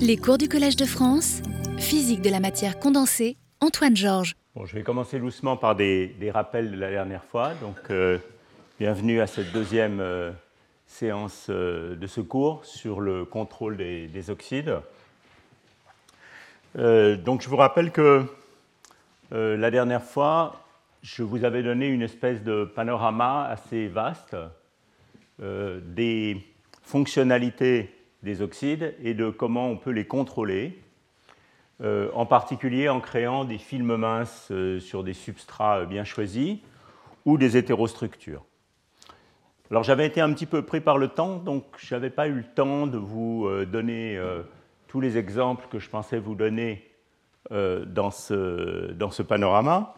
Les cours du Collège de France, physique de la matière condensée, Antoine Georges. Je vais commencer doucement par des, rappels de la dernière fois. Donc, euh, bienvenue à cette deuxième euh, séance euh, de ce cours sur le contrôle des, oxydes. donc, je vous rappelle que la dernière fois, je vous avais donné une espèce de panorama assez vaste des fonctionnalités des oxydes et de comment on peut les contrôler, euh, en particulier en créant des films minces euh, sur des substrats bien choisis ou des hétérostructures. Alors j'avais été un petit peu pris par le temps, donc je n'avais pas eu le temps de vous euh, donner tous les exemples que je pensais vous donner dans ce, panorama.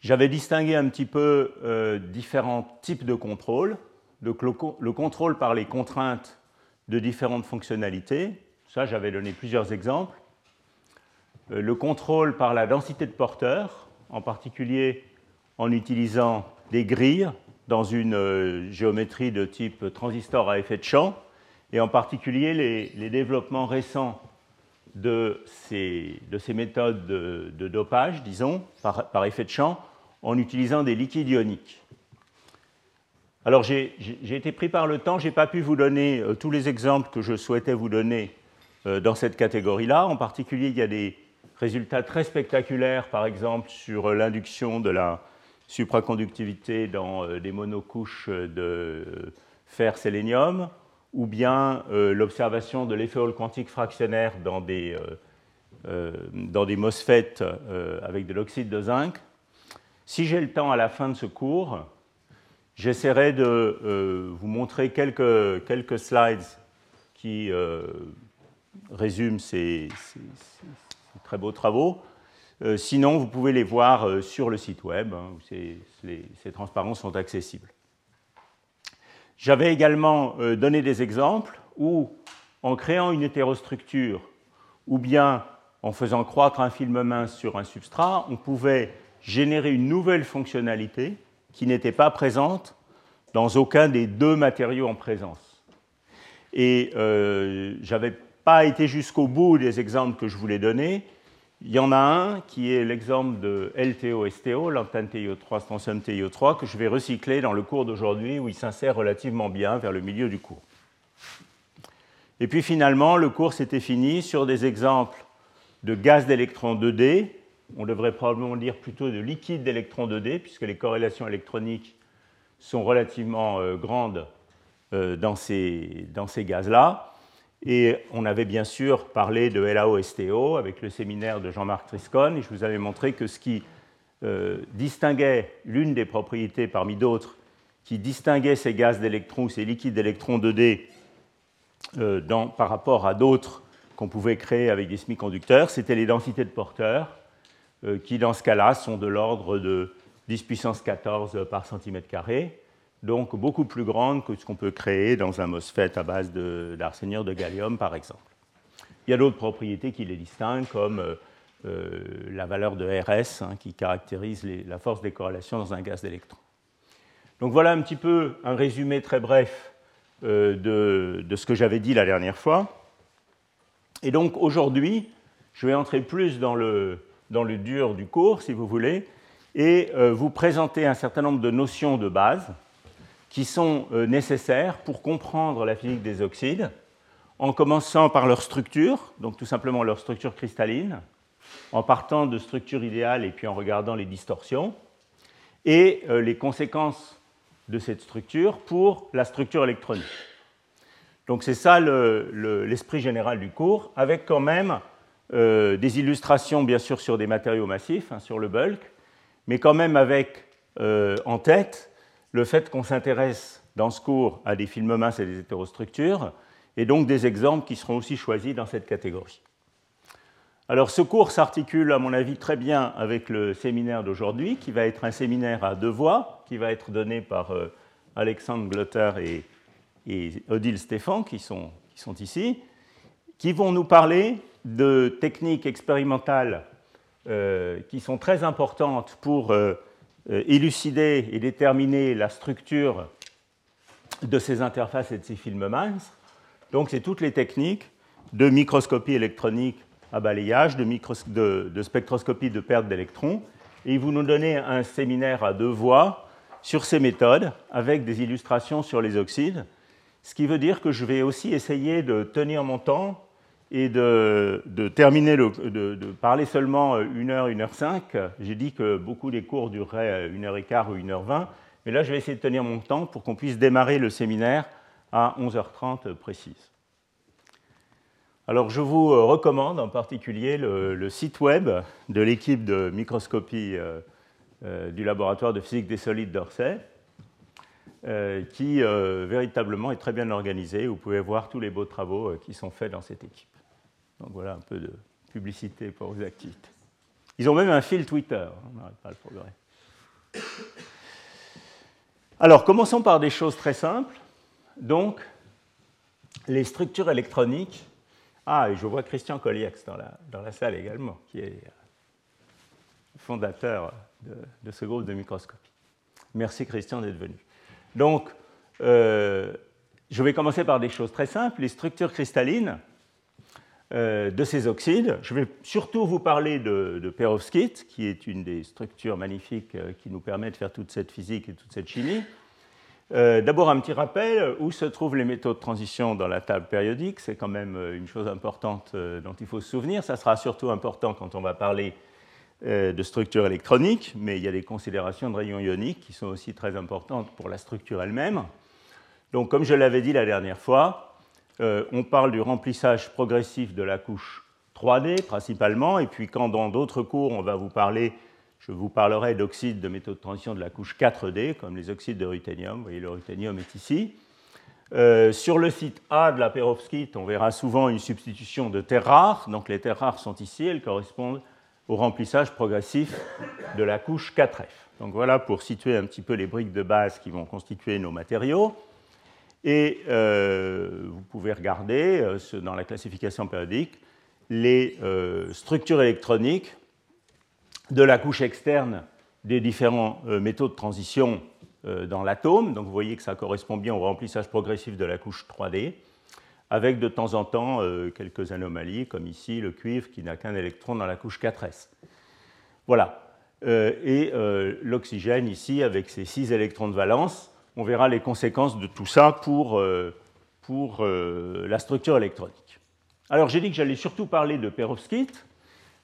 J'avais distingué un petit peu différents types de contrôle donc le, contrôle par les contraintes de différentes fonctionnalités, ça j'avais donné plusieurs exemples. Euh, le contrôle par la densité de porteurs, en particulier en utilisant des grilles dans une euh, géométrie de type transistor à effet de champ, et en particulier les, développements récents de ces, de ces méthodes de, dopage, disons, par effet de champ, en utilisant des liquides ioniques. Alors j'ai été pris par le temps, je n'ai pas pu vous donner euh, tous les exemples que je souhaitais vous donner euh, dans cette catégorie-là. En particulier, il y a des résultats très spectaculaires, par exemple, sur euh, l'induction de la supraconductivité dans des monocouches de fer-sélénium, ou bien l'observation de l'effet Hall quantique fractionnaire dans des, dans des MOSFET avec de l'oxyde de zinc. Si j'ai le temps à la fin de ce cours, J'essaierai de euh, vous montrer quelques, quelques slides qui euh, résument ces, très beaux travaux. Euh, sinon, vous pouvez les voir sur le site web, hein, où ces, ces, transparences sont accessibles. J'avais également donné des exemples où, en créant une hétérostructure, ou bien en faisant croître un film mince sur un substrat, on pouvait générer une nouvelle fonctionnalité qui n'était pas présente dans aucun des deux matériaux en présence. Et euh, je n'avais pas été jusqu'au bout des exemples que je voulais donner. Il y en a un qui est l'exemple de LTO-STO, l'antenne TiO3, strontium TiO3, que je vais recycler dans le cours d'aujourd'hui où il s'insère relativement bien vers le milieu du cours. Et puis finalement, le cours s'était fini sur des exemples de gaz d'électrons 2D, on devrait probablement dire plutôt de liquide d'électrons 2D, puisque les corrélations électroniques sont relativement euh, grandes euh, dans ces, gaz-là. Et on avait bien sûr parlé de LAO-STO avec le séminaire de Jean-Marc Triscon, et je vous avais montré que ce qui euh, distinguait l'une des propriétés parmi d'autres qui distinguait ces gaz d'électrons, ces liquides d'électrons 2D par rapport à d'autres qu'on pouvait créer avec des semi-conducteurs, c'était les densités de porteurs, qui dans ce cas-là sont de l'ordre de 10 puissance 14 par centimètre carré, donc beaucoup plus grande que ce qu'on peut créer dans un MOSFET à base d'arseniure de, gallium, par exemple. Il y a d'autres propriétés qui les distinguent, comme euh, euh, la valeur de RS, hein, qui caractérise la force des corrélations dans un gaz d'électrons. Donc voilà un petit peu un résumé très bref euh, de, de, ce que j'avais dit la dernière fois. Et donc aujourd'hui, je vais entrer plus dans le, dans le dur du cours, si vous voulez, et euh, vous présenter un certain nombre de notions de base qui sont euh, nécessaires pour comprendre la physique des oxydes, en commençant par leur structure, donc tout simplement leur structure cristalline, en partant de structure idéale et puis en regardant les distorsions, et euh, les conséquences de cette structure pour la structure électronique. Donc c'est ça l'esprit général du cours, avec quand même des illustrations bien sûr sur des matériaux massifs, hein, sur le bulk, mais quand même avec euh, en tête le fait qu'on s'intéresse dans ce cours à des films minces et des hétérostructures, et donc des exemples qui seront aussi choisis dans cette catégorie. Alors ce cours s'articule, à mon avis, très bien avec le séminaire d'aujourd'hui, qui va être un séminaire à deux voix, qui va être donné par euh, Alexandre Glotter et, Odile Stéphan, qui sont, qui sont ici, qui vont nous parler de techniques expérimentales euh, qui sont très importantes pour euh, euh, élucider et déterminer la structure de ces interfaces et de ces films minces, Donc c'est toutes les techniques de microscopie électronique à balayage, de, spectroscopie de perte d'électrons. Et vous nous donnez un séminaire à deux voix sur ces méthodes avec des illustrations sur les oxydes, ce qui veut dire que je vais aussi essayer de tenir mon temps et de, terminer, de, parler seulement une heure, une heure cinq. J'ai dit que beaucoup des cours dureraient une heure et quart ou une heure vingt, mais là je vais essayer de tenir mon temps pour qu'on puisse démarrer le séminaire à 11h30 précise. Alors je vous euh, recommande en particulier le, site web de l'équipe de microscopie euh, euh, du laboratoire de physique des solides d'Orsay, qui véritablement est très bien organisé. Vous pouvez voir tous les beaux travaux qui sont faits dans cette équipe. Donc voilà un peu de publicité pour vos activités. Ils ont même un fil Twitter, on n'arrête pas le progrès. Alors commençons par des choses très simples. Donc les structures électroniques ah, et je vois Christian Colliex dans la, dans la salle également, qui est euh, fondateur de, ce groupe de microscopie. Merci Christian d'être venu. Donc, euh, je vais commencer par des choses très simples, les structures cristallines de ces oxydes. Je vais surtout vous parler de, perovskite, qui est une des structures magnifiques qui nous permet de faire toute cette physique et toute cette chimie. Euh, d'abord, un petit rappel, où se trouvent les métaux de transition dans la table périodique C'est quand même euh, une chose importante euh, dont il faut se souvenir. Ça sera surtout important quand on va parler de structure électronique, mais il y a des considérations de rayons ioniques qui sont aussi très importantes pour la structure elle-même. Donc, comme je l'avais dit la dernière fois, on parle du remplissage progressif de la couche 3D principalement, et puis quand dans d'autres cours on va vous parler je vous parlerai d'oxydes de métaux de transition de la couche 4D, comme les oxydes de ruthénium. Vous voyez, le ruthénium est ici. Euh, sur le site A de la perovskite, on verra souvent une substitution de terres rares. Donc les terres rares sont ici, elles correspondent au remplissage progressif de la couche 4F. Donc voilà pour situer un petit peu les briques de base qui vont constituer nos matériaux. Et euh, vous pouvez regarder euh, dans la classification périodique les structures électroniques de la couche externe des différents euh, métaux de transition euh, dans l'atome. Donc vous voyez que ça correspond bien au remplissage progressif de la couche 3D, avec de temps en temps euh, quelques anomalies, comme ici le cuivre qui n'a qu'un électron dans la couche 4s. Voilà. Et l'oxygène ici, avec ses 6 électrons de valence, on verra les conséquences de tout ça pour, pour la structure électronique. Alors j'ai dit que j'allais surtout parler de perovskite,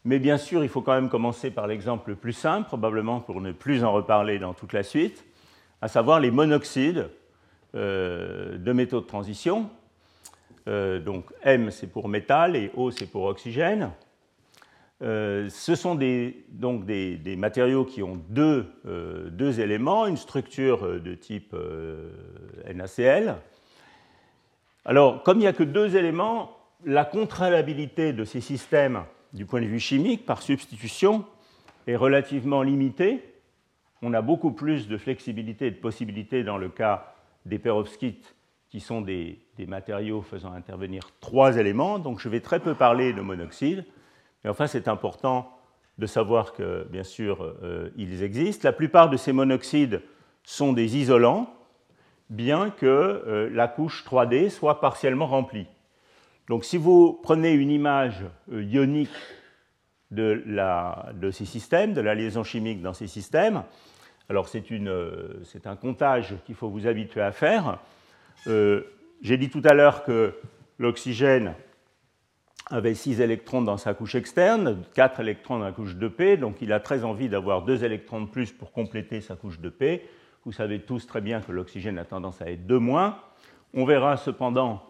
mais bien sûr, il faut quand même commencer par l'exemple le plus simple, probablement pour ne plus en reparler dans toute la suite, à savoir les monoxydes euh, de métaux de transition. Euh, donc M c'est pour métal et O c'est pour oxygène. Euh, ce sont des, donc des, matériaux qui ont deux, deux, éléments, une structure de type NaCl. Alors, comme il n'y a que deux éléments, la contralabilité de ces systèmes du point de vue chimique, par substitution, est relativement limité. On a beaucoup plus de flexibilité et de possibilités dans le cas des perovskites, qui sont des, matériaux faisant intervenir trois éléments. Donc je vais très peu parler de monoxyde, mais enfin c'est important de savoir que, bien sûr, euh, ils existent. La plupart de ces monoxydes sont des isolants, bien que euh, la couche 3D soit partiellement remplie. Donc si vous prenez une image euh, ionique de, ces systèmes, de la liaison chimique dans ces systèmes, alors c'est un comptage qu'il faut vous habituer à faire. J'ai dit tout à l'heure que l'oxygène avait 6 électrons dans sa couche externe, 4 électrons dans la couche 2p, donc il a très envie d'avoir 2 électrons de plus pour compléter sa couche 2p. Vous savez tous très bien que l'oxygène a tendance à être 2 moins. On verra cependant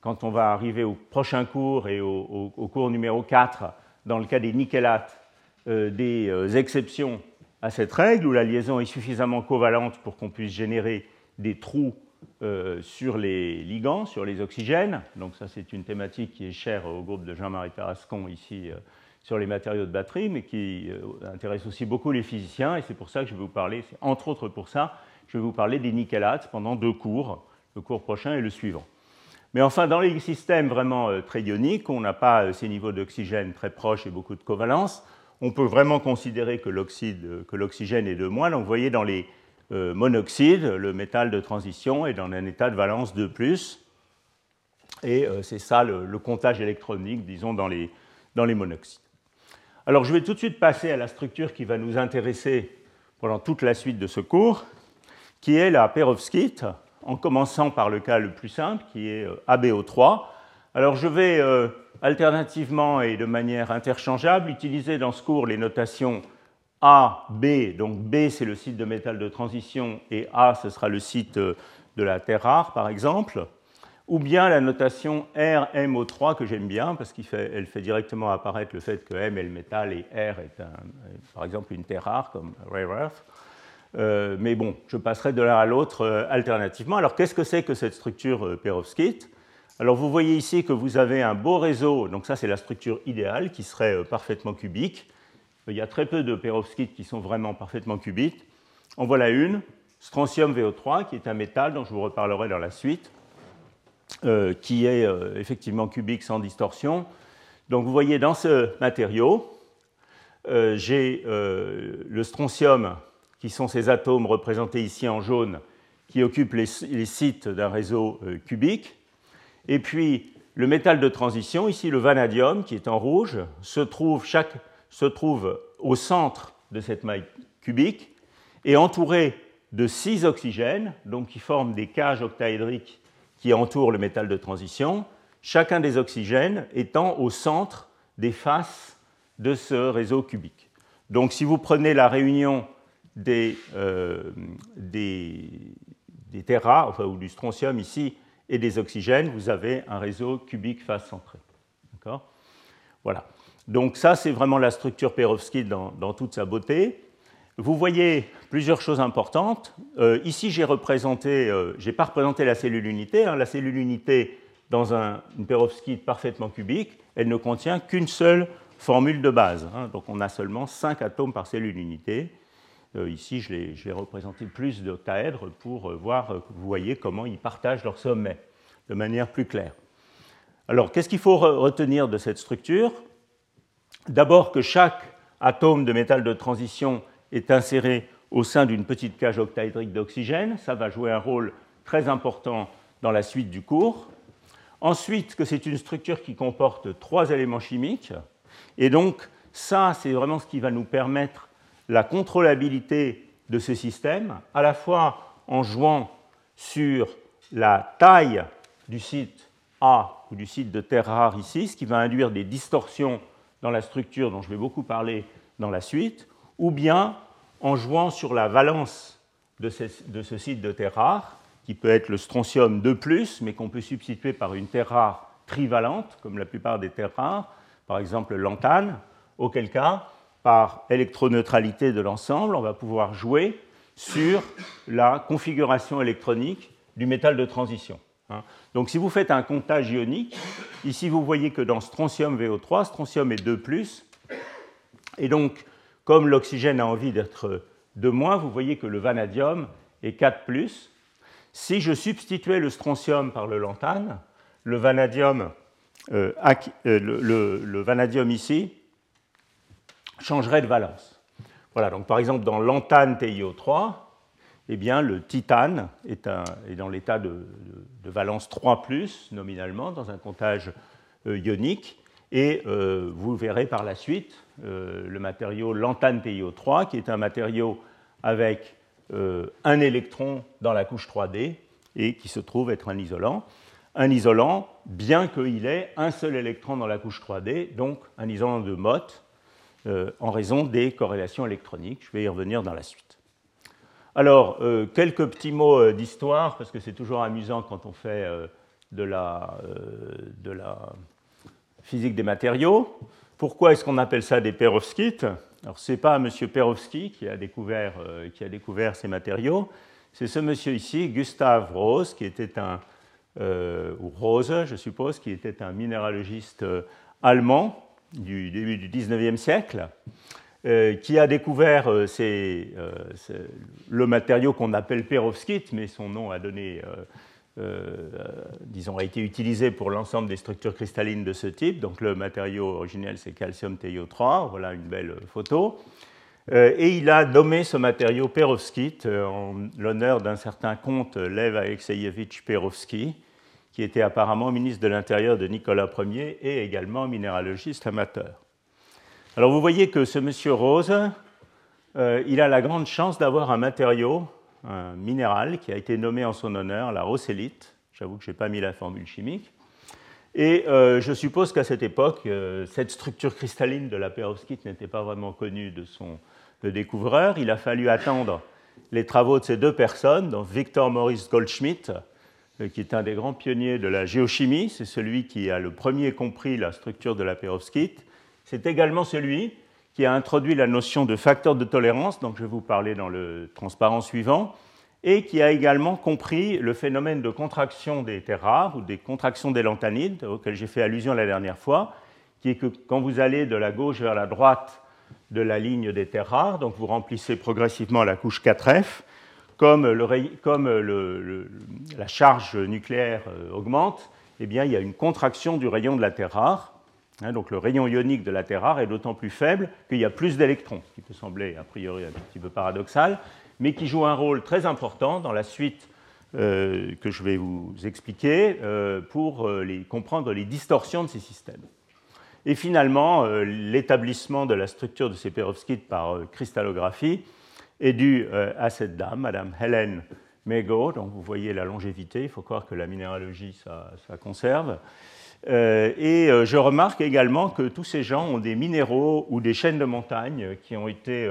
quand on va arriver au prochain cours et au, cours numéro 4, dans le cas des nickelates, euh, des euh, exceptions à cette règle où la liaison est suffisamment covalente pour qu'on puisse générer des trous euh, sur les ligands, sur les oxygènes. Donc ça, c'est une thématique qui est chère au groupe de Jean-Marie Tarascon ici sur les matériaux de batterie, mais qui intéresse aussi beaucoup les physiciens. Et c'est pour ça que je vais vous parler, entre autres pour ça, je vais vous parler des nickelates pendant deux cours, le cours prochain et le suivant. Mais enfin, dans les systèmes vraiment euh, très ioniques, on n'a pas euh, ces niveaux d'oxygène très proches et beaucoup de covalence. On peut vraiment considérer que l'oxygène est de moins. Donc, vous voyez, dans les euh, monoxydes, le métal de transition est dans un état de valence 2+. Et c'est ça le, comptage électronique, disons, dans les, dans les monoxydes. Alors je vais tout de suite passer à la structure qui va nous intéresser pendant toute la suite de ce cours, qui est la perovskite, en commençant par le cas le plus simple, qui est ABO3. Alors je vais alternativement et de manière interchangeable, utiliser dans ce cours les notations A, B. Donc B, c'est le site de métal de transition et A, ce sera le site euh, de la terre rare, par exemple. Ou bien la notation RMO3 que j'aime bien parce qu'elle fait, directement apparaître le fait que M est le métal et R est, par exemple une terre rare comme rare earth. Euh, mais bon, je passerai de l'un à l'autre euh, alternativement. Alors qu'est-ce que c'est que cette structure perovskite? Alors vous voyez ici que vous avez un beau réseau, donc ça c'est la structure idéale qui serait euh, parfaitement cubique. Il y a très peu de perovskites qui sont vraiment parfaitement cubiques. En voilà une, strontium VO3, qui est un métal dont je vous reparlerai dans la suite, euh, qui est euh, effectivement cubique sans distorsion. Donc vous voyez dans ce matériau, j'ai le strontium, qui sont ces atomes représentés ici en jaune, qui occupent les sites d'un réseau cubique. Et puis, le métal de transition, ici le vanadium, qui est en rouge, se trouve, se trouve au centre de cette maille cubique et entouré de six oxygènes, donc qui forment des cages octaédriques qui entourent le métal de transition, chacun des oxygènes étant au centre des faces de ce réseau cubique. Donc si vous prenez la réunion des, euh, enfin, ou du strontium ici et des oxygènes, vous avez un réseau cubique face centré. D'accord? Voilà. Donc ça, c'est vraiment la structure perovskite dans, toute sa beauté. Vous voyez plusieurs choses importantes. Euh, ici, j'ai représenté, euh, j'ai pas représenté la cellule unité. Hein. La cellule unité dans un, une perovskite parfaitement cubique, elle ne contient qu'une seule formule de base. Hein. Donc on a seulement 5 atomes par cellule unité. Euh, ici, je l'ai représenté plus d'octaèdres pour euh, voir, euh, vous voyez comment ils partagent leur sommet de manière plus claire. Alors, qu'est-ce qu'il faut retenir de cette structure? D'abord que chaque atome de métal de transition est inséré au sein d'une petite cage octaédrique d'oxygène. Ça va jouer un rôle très important dans la suite du cours. Ensuite, que c'est une structure qui comporte trois éléments chimiques. Et donc, ça, c'est vraiment ce qui va nous permettre la contrôlabilité de ce système, à la fois en jouant sur la taille du site A ou du site de terre rare ici, ce qui va induire des distorsions dans la structure dont je vais beaucoup parler dans la suite, ou bien en jouant sur la valence de ce, site de terre rare, qui peut être le strontium 2+, mais qu'on peut substituer par une terre rare trivalente, comme la plupart des terres rares, par exemple l'antane, auquel cas par électroneutralité de l'ensemble, on va pouvoir jouer sur la configuration électronique du métal de transition. Hein. Donc si vous faites un comptage ionique, ici vous voyez que dans strontium VO3, strontium est 2+, et donc comme l'oxygène a envie d'être 2-, vous voyez que le vanadium est 4+. Si je substituais le strontium par le lantane, le vanadium, euh, euh, le vanadium ici changerait de valence. Voilà, donc par exemple dans l'antane TiO3, eh bien, le titane est, dans l'état de, valence 3, nominalement, dans un comptage euh, ionique. Et euh, vous verrez par la suite euh, le matériau lantane TiO3, qui est un matériau avec un électron dans la couche 3D et qui se trouve être un isolant. Un isolant, bien qu'il ait un seul électron dans la couche 3D, donc un isolant de Mott, en raison des corrélations électroniques. Je vais y revenir dans la suite. Alors, euh, quelques petits mots euh, d'histoire, parce que c'est toujours amusant quand on fait de la, de, la, physique des matériaux. Pourquoi est-ce qu'on appelle ça des perovskites? Alors, ce n'est pas M. Perovski qui a, découvert, qui a découvert ces matériaux, c'est ce monsieur ici, Gustav Rose, qui était un, ou Rose, je suppose, qui était un minéralogiste allemand du début du XIXe siècle, euh, qui a découvert euh, euh, le matériau qu'on appelle perovskite, mais son nom a été utilisé pour l'ensemble des structures cristallines de ce type. Donc le matériau originel, c'est calcium TiO3. Voilà une belle photo. et il a nommé ce matériau perovskite en l'honneur d'un certain comte Lev Alexeyevich Perovsky, qui était apparemment ministre de l'Intérieur de Nicolas Ier et également minéralogiste amateur. Alors vous voyez que ce monsieur Rose, euh, il a la grande chance d'avoir un matériau, un minéral, qui a été nommé en son honneur, la rossellite. J'avoue que je n'ai pas mis la formule chimique. Et euh, je suppose qu'à cette époque, euh, cette structure cristalline de la perovskite n'était pas vraiment connue de son découvreur. Il a fallu attendre les travaux de ces deux personnes, donc Victor Maurice Goldschmidt, qui est un des grands pionniers de la géochimie, c'est celui qui a le premier compris la structure de la perovskite. C'est également celui qui a introduit la notion de facteur de tolérance, dont je vais vous parler dans le transparent suivant, et qui a également compris le phénomène de contraction des terres rares ou des contractions des lanthanides, auquel j'ai fait allusion la dernière fois, qui est que quand vous allez de la gauche vers la droite de la ligne des terres rares, donc vous remplissez progressivement la couche 4F, comme, la charge nucléaire euh, augmente, eh il y a une contraction du rayon de la terre rare. Hein, donc le rayon ionique de la terre rare est d'autant plus faible qu'il y a plus d'électrons, ce qui peut sembler a priori un petit peu paradoxal, mais qui joue un rôle très important dans la suite euh, que je vais vous expliquer euh, pour euh, comprendre les distorsions de ces systèmes. Et finalement, l'établissement de la structure de ces perovskites par cristallographie est dû à cette dame, Madame Helen Mego, dont vous voyez la longévité, il faut croire que la minéralogie, ça, ça conserve. Et je remarque également que tous ces gens ont des minéraux ou des chaînes de montagne qui ont été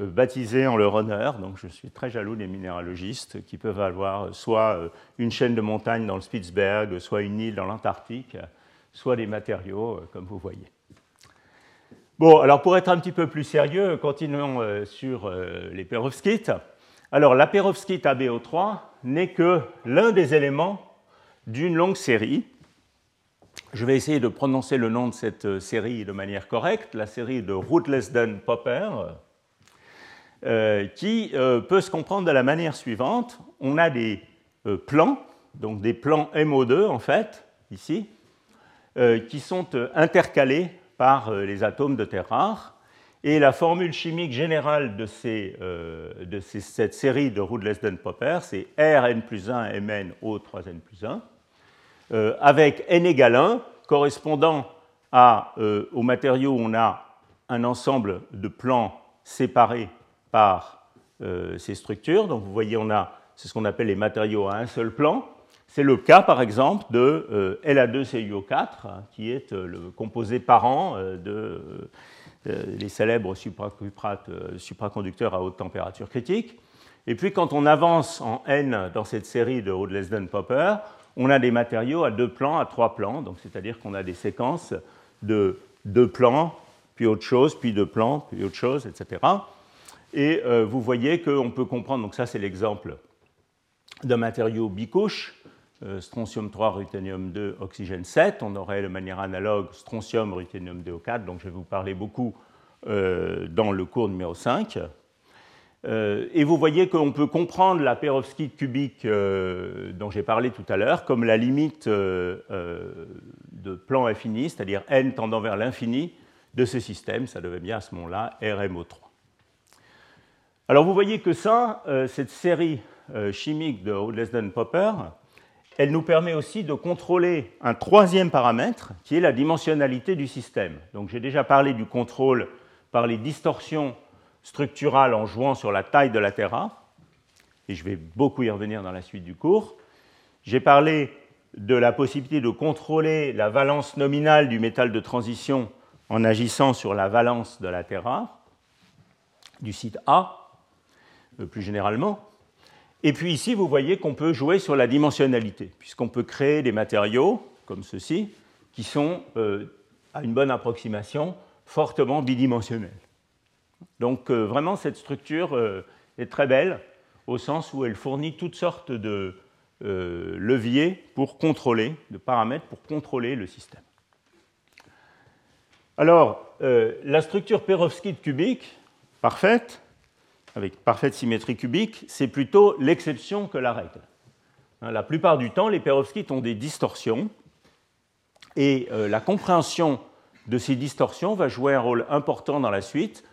euh, baptisés en leur honneur. Donc je suis très jaloux des minéralogistes qui peuvent avoir soit euh, une chaîne de montagne dans le Spitzberg, soit une île dans l'Antarctique, soit des matériaux, euh, comme vous voyez. Bon, alors pour être un petit peu plus sérieux, continuons sur les perovskites. Alors la perovskite ABO3 n'est que l'un des éléments d'une longue série. Je vais essayer de prononcer le nom de cette série de manière correcte, la série de Rootlesden-Popper, euh, qui euh, peut se comprendre de la manière suivante. On a des euh, plans, donc des plans MO2 en fait, ici, qui sont intercalés par les atomes de terre rare. Et la formule chimique générale de, cette série de Rudlesden-Popper, c'est Rn plus 1 Mn O 3n plus 1, avec n égale 1 correspondant à, au matériau où on a un ensemble de plans séparés par euh, ces structures. Donc vous voyez, on a c'est ce qu'on appelle les matériaux à un seul plan. C'est le cas, par exemple, de euh, La2CuO4, hein, qui est euh, le composé parent de les célèbres supraconducteurs à haute température critique. Et puis, quand on avance en N dans cette série de Rode-Lesden-Popper, on a des matériaux à deux plans, à trois plans, donc c'est-à-dire qu'on a des séquences de deux plans, puis autre chose, puis deux plans, puis autre chose, etc. Et euh, vous voyez qu'on peut comprendre, donc ça c'est l'exemple d'un matériau bicouche, euh, strontium 3, ruthénium 2, oxygène 7. On aurait de manière analogue strontium, ruthénium 2 4, donc je vais vous parler beaucoup euh, dans le cours numéro 5. Et vous voyez qu'on peut comprendre la perovskite cubique dont j'ai parlé tout à l'heure comme la limite de plan infini, c'est-à-dire n tendant vers l'infini de ce système. Ça devait bien à ce moment-là RMO3. Alors vous voyez que ça, euh, cette série euh, chimique de Lesden-Popper, elle nous permet aussi de contrôler un troisième paramètre qui est la dimensionnalité du système. Donc j'ai déjà parlé du contrôle par les distorsions structurales en jouant sur la taille de la terre et je vais beaucoup y revenir dans la suite du cours. J'ai parlé de la possibilité de contrôler la valence nominale du métal de transition en agissant sur la valence de la terre du site A. Euh, plus généralement. Et puis ici, vous voyez qu'on peut jouer sur la dimensionnalité, puisqu'on peut créer des matériaux comme ceci, qui sont, euh, à une bonne approximation, fortement bidimensionnels. Donc euh, vraiment, cette structure est très belle, au sens où elle fournit toutes sortes de leviers pour contrôler, de paramètres pour contrôler le système. Alors, la structure perovskite cubique, parfaite, avec parfaite symétrie cubique, c'est plutôt l'exception que la règle. Hein, la plupart du temps, les perovskites ont des distorsions, et euh, la compréhension de ces distorsions va jouer un rôle important dans la suite.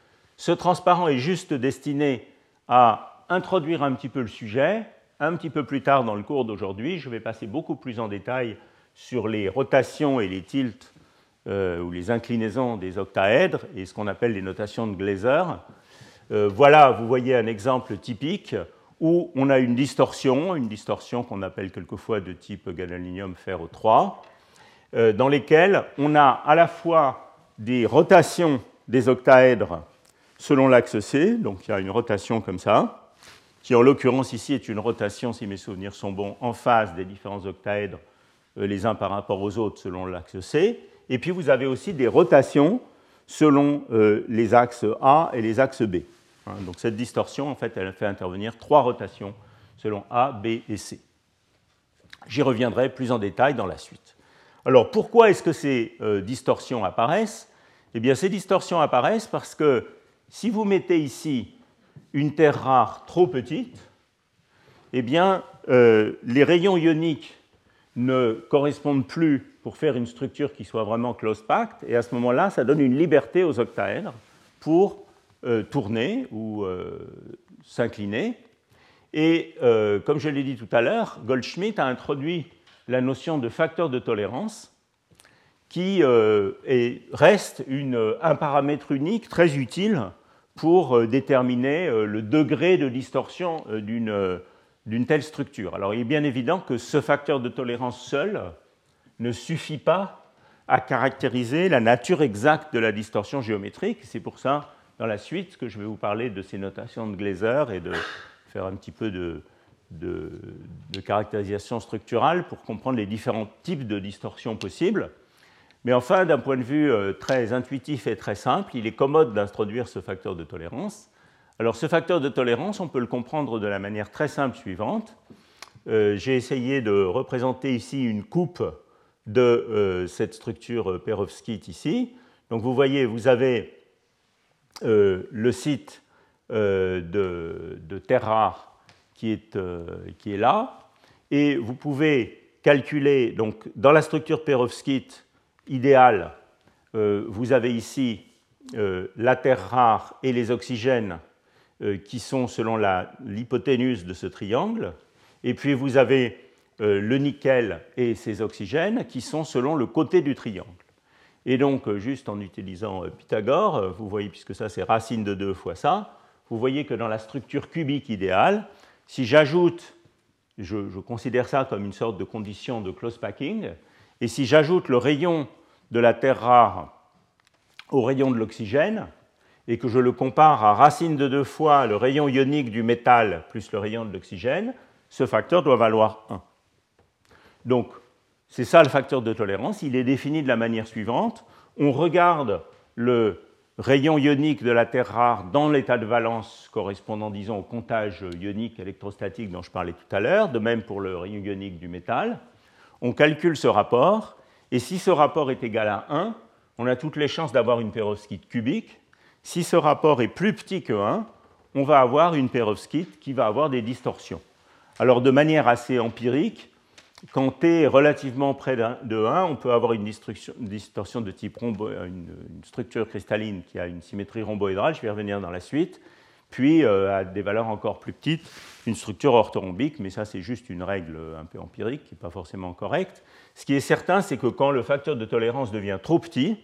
Ce transparent est juste destiné à introduire un petit peu le sujet, un petit peu plus tard dans le cours d'aujourd'hui, je vais passer beaucoup plus en détail sur les rotations et les tilts euh, ou les inclinaisons des octaèdres et ce qu'on appelle les notations de Glaser. Euh, voilà, vous voyez un exemple typique où on a une distorsion, une distorsion qu'on appelle quelquefois de type gadolinium ferro 3, euh, dans lesquelles on a à la fois des rotations des octaèdres selon l'axe C, donc il y a une rotation comme ça, qui en l'occurrence ici est une rotation, si mes souvenirs sont bons, en phase des différents octaèdres, euh, les uns par rapport aux autres selon l'axe C, et puis vous avez aussi des rotations selon euh, les axes A et les axes B. Hein, donc cette distorsion, en fait, elle fait intervenir trois rotations selon A, B et C. J'y reviendrai plus en détail dans la suite. Alors pourquoi est-ce que ces euh, distorsions apparaissent? Eh bien ces distorsions apparaissent parce que si vous mettez ici une terre rare trop petite, eh bien euh, les rayons ioniques ne correspondent plus pour faire une structure qui soit vraiment close packed, et à ce moment-là, ça donne une liberté aux octaèdres pour euh, tourner ou euh, s'incliner. Et comme je l'ai dit tout à l'heure, Goldschmidt a introduit la notion de facteur de tolérance qui reste un paramètre unique très utile pour déterminer le degré de distorsion d'une telle structure. Alors il est bien évident que ce facteur de tolérance seul ne suffit pas à caractériser la nature exacte de la distorsion géométrique. C'est pour ça dans la suite que je vais vous parler de ces notations de Glaser et de faire un petit peu de, caractérisation structurale pour comprendre les différents types de distorsions possibles. Mais enfin, d'un point de vue euh, très intuitif et très simple, il est commode d'introduire ce facteur de tolérance. Alors ce facteur de tolérance, on peut le comprendre de la manière très simple suivante. Euh, j'ai essayé de représenter ici une coupe de euh, cette structure perovskite ici. Donc vous voyez, vous avez le site euh, de, terre rare qui est, qui est, là, et vous pouvez calculer, donc dans la structure perovskite idéale, vous avez ici la terre rare et les oxygènes qui sont selon l'hypoténuse de ce triangle, et puis vous avez le nickel et ses oxygènes qui sont selon le côté du triangle. Et donc, euh, juste en utilisant euh, Pythagore, euh, vous voyez, puisque ça c'est racine de 2 fois ça, vous voyez que dans la structure cubique idéale, si j'ajoute, je, considère ça comme une sorte de condition de close packing, et si j'ajoute le rayon de la terre rare au rayon de l'oxygène, et que je le compare à racine de 2 fois le rayon ionique du métal plus le rayon de l'oxygène, ce facteur doit valoir 1. Donc, c'est ça le facteur de tolérance. Il est défini de la manière suivante. On regarde le rayon ionique de la Terre rare dans l'état de valence correspondant, disons, au comptage ionique électrostatique dont je parlais tout à l'heure, de même pour le rayon ionique du métal. On calcule ce rapport, et si ce rapport est égal à 1, on a toutes les chances d'avoir une perovskite cubique. Si ce rapport est plus petit que 1, on va avoir une perovskite qui va avoir des distorsions. Alors, de manière assez empirique, quand t est relativement près de 1, on peut avoir une distorsion de type rhombo, une, structure cristalline qui a une symétrie rhomboédrale, je vais revenir dans la suite, puis euh, à des valeurs encore plus petites, une structure orthorhombique, mais ça c'est juste une règle un peu empirique qui n'est pas forcément correcte. Ce qui est certain, c'est que quand le facteur de tolérance devient trop petit,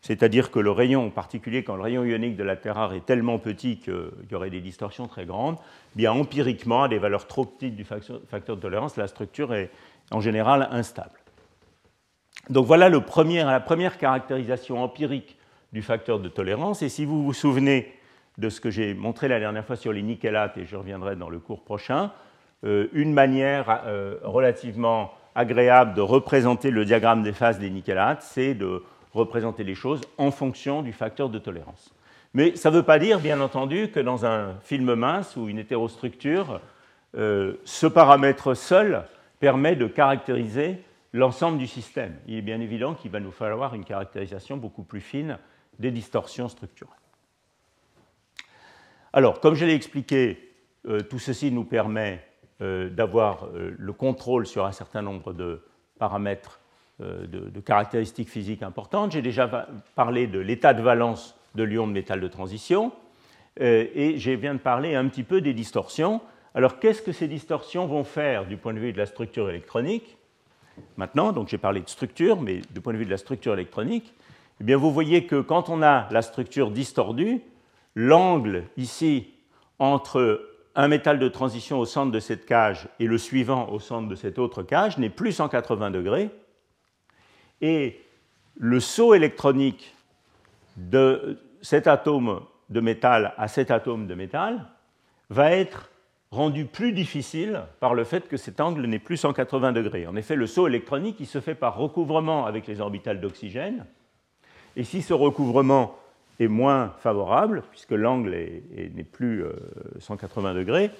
c'est-à-dire que le rayon, en particulier quand le rayon ionique de la Terre rare est tellement petit qu'il y aurait des distorsions très grandes, bien empiriquement, à des valeurs trop petites du facteur de tolérance, la structure est en général instable. Donc voilà la première caractérisation empirique du facteur de tolérance. Et si vous vous souvenez de ce que j'ai montré la dernière fois sur les nickelates, et je reviendrai dans le cours prochain, euh, une manière euh, relativement agréable de représenter le diagramme des phases des nickelates, c'est de représenter les choses en fonction du facteur de tolérance. Mais ça ne veut pas dire, bien entendu, que dans un film mince ou une hétérostructure, euh, ce paramètre seul permet de caractériser l'ensemble du système. Il est bien évident qu'il va nous falloir une caractérisation beaucoup plus fine des distorsions structurelles. Alors, comme je l'ai expliqué, euh, tout ceci nous permet euh, d'avoir le contrôle sur un certain nombre de paramètres euh, de, caractéristiques physiques importantes. J'ai déjà parlé de l'état de valence de l'ion de métal de transition euh, et je viens de parler un petit peu des distorsions. Alors qu'est-ce que ces distorsions vont faire du point de vue de la structure électronique? Maintenant, donc j'ai parlé de structure, mais du point de vue de la structure électronique, eh bien vous voyez que quand on a la structure distordue, l'angle ici entre un métal de transition au centre de cette cage et le suivant au centre de cette autre cage n'est plus 180 degrés. Et le saut électronique de cet atome de métal à cet atome de métal va être rendu plus difficile par le fait que cet angle n'est plus 180 degrés. En effet, le saut électronique il se fait par recouvrement avec les orbitales d'oxygène. Et si ce recouvrement est moins favorable, puisque l'angle n'est plus 180 euh, degrés,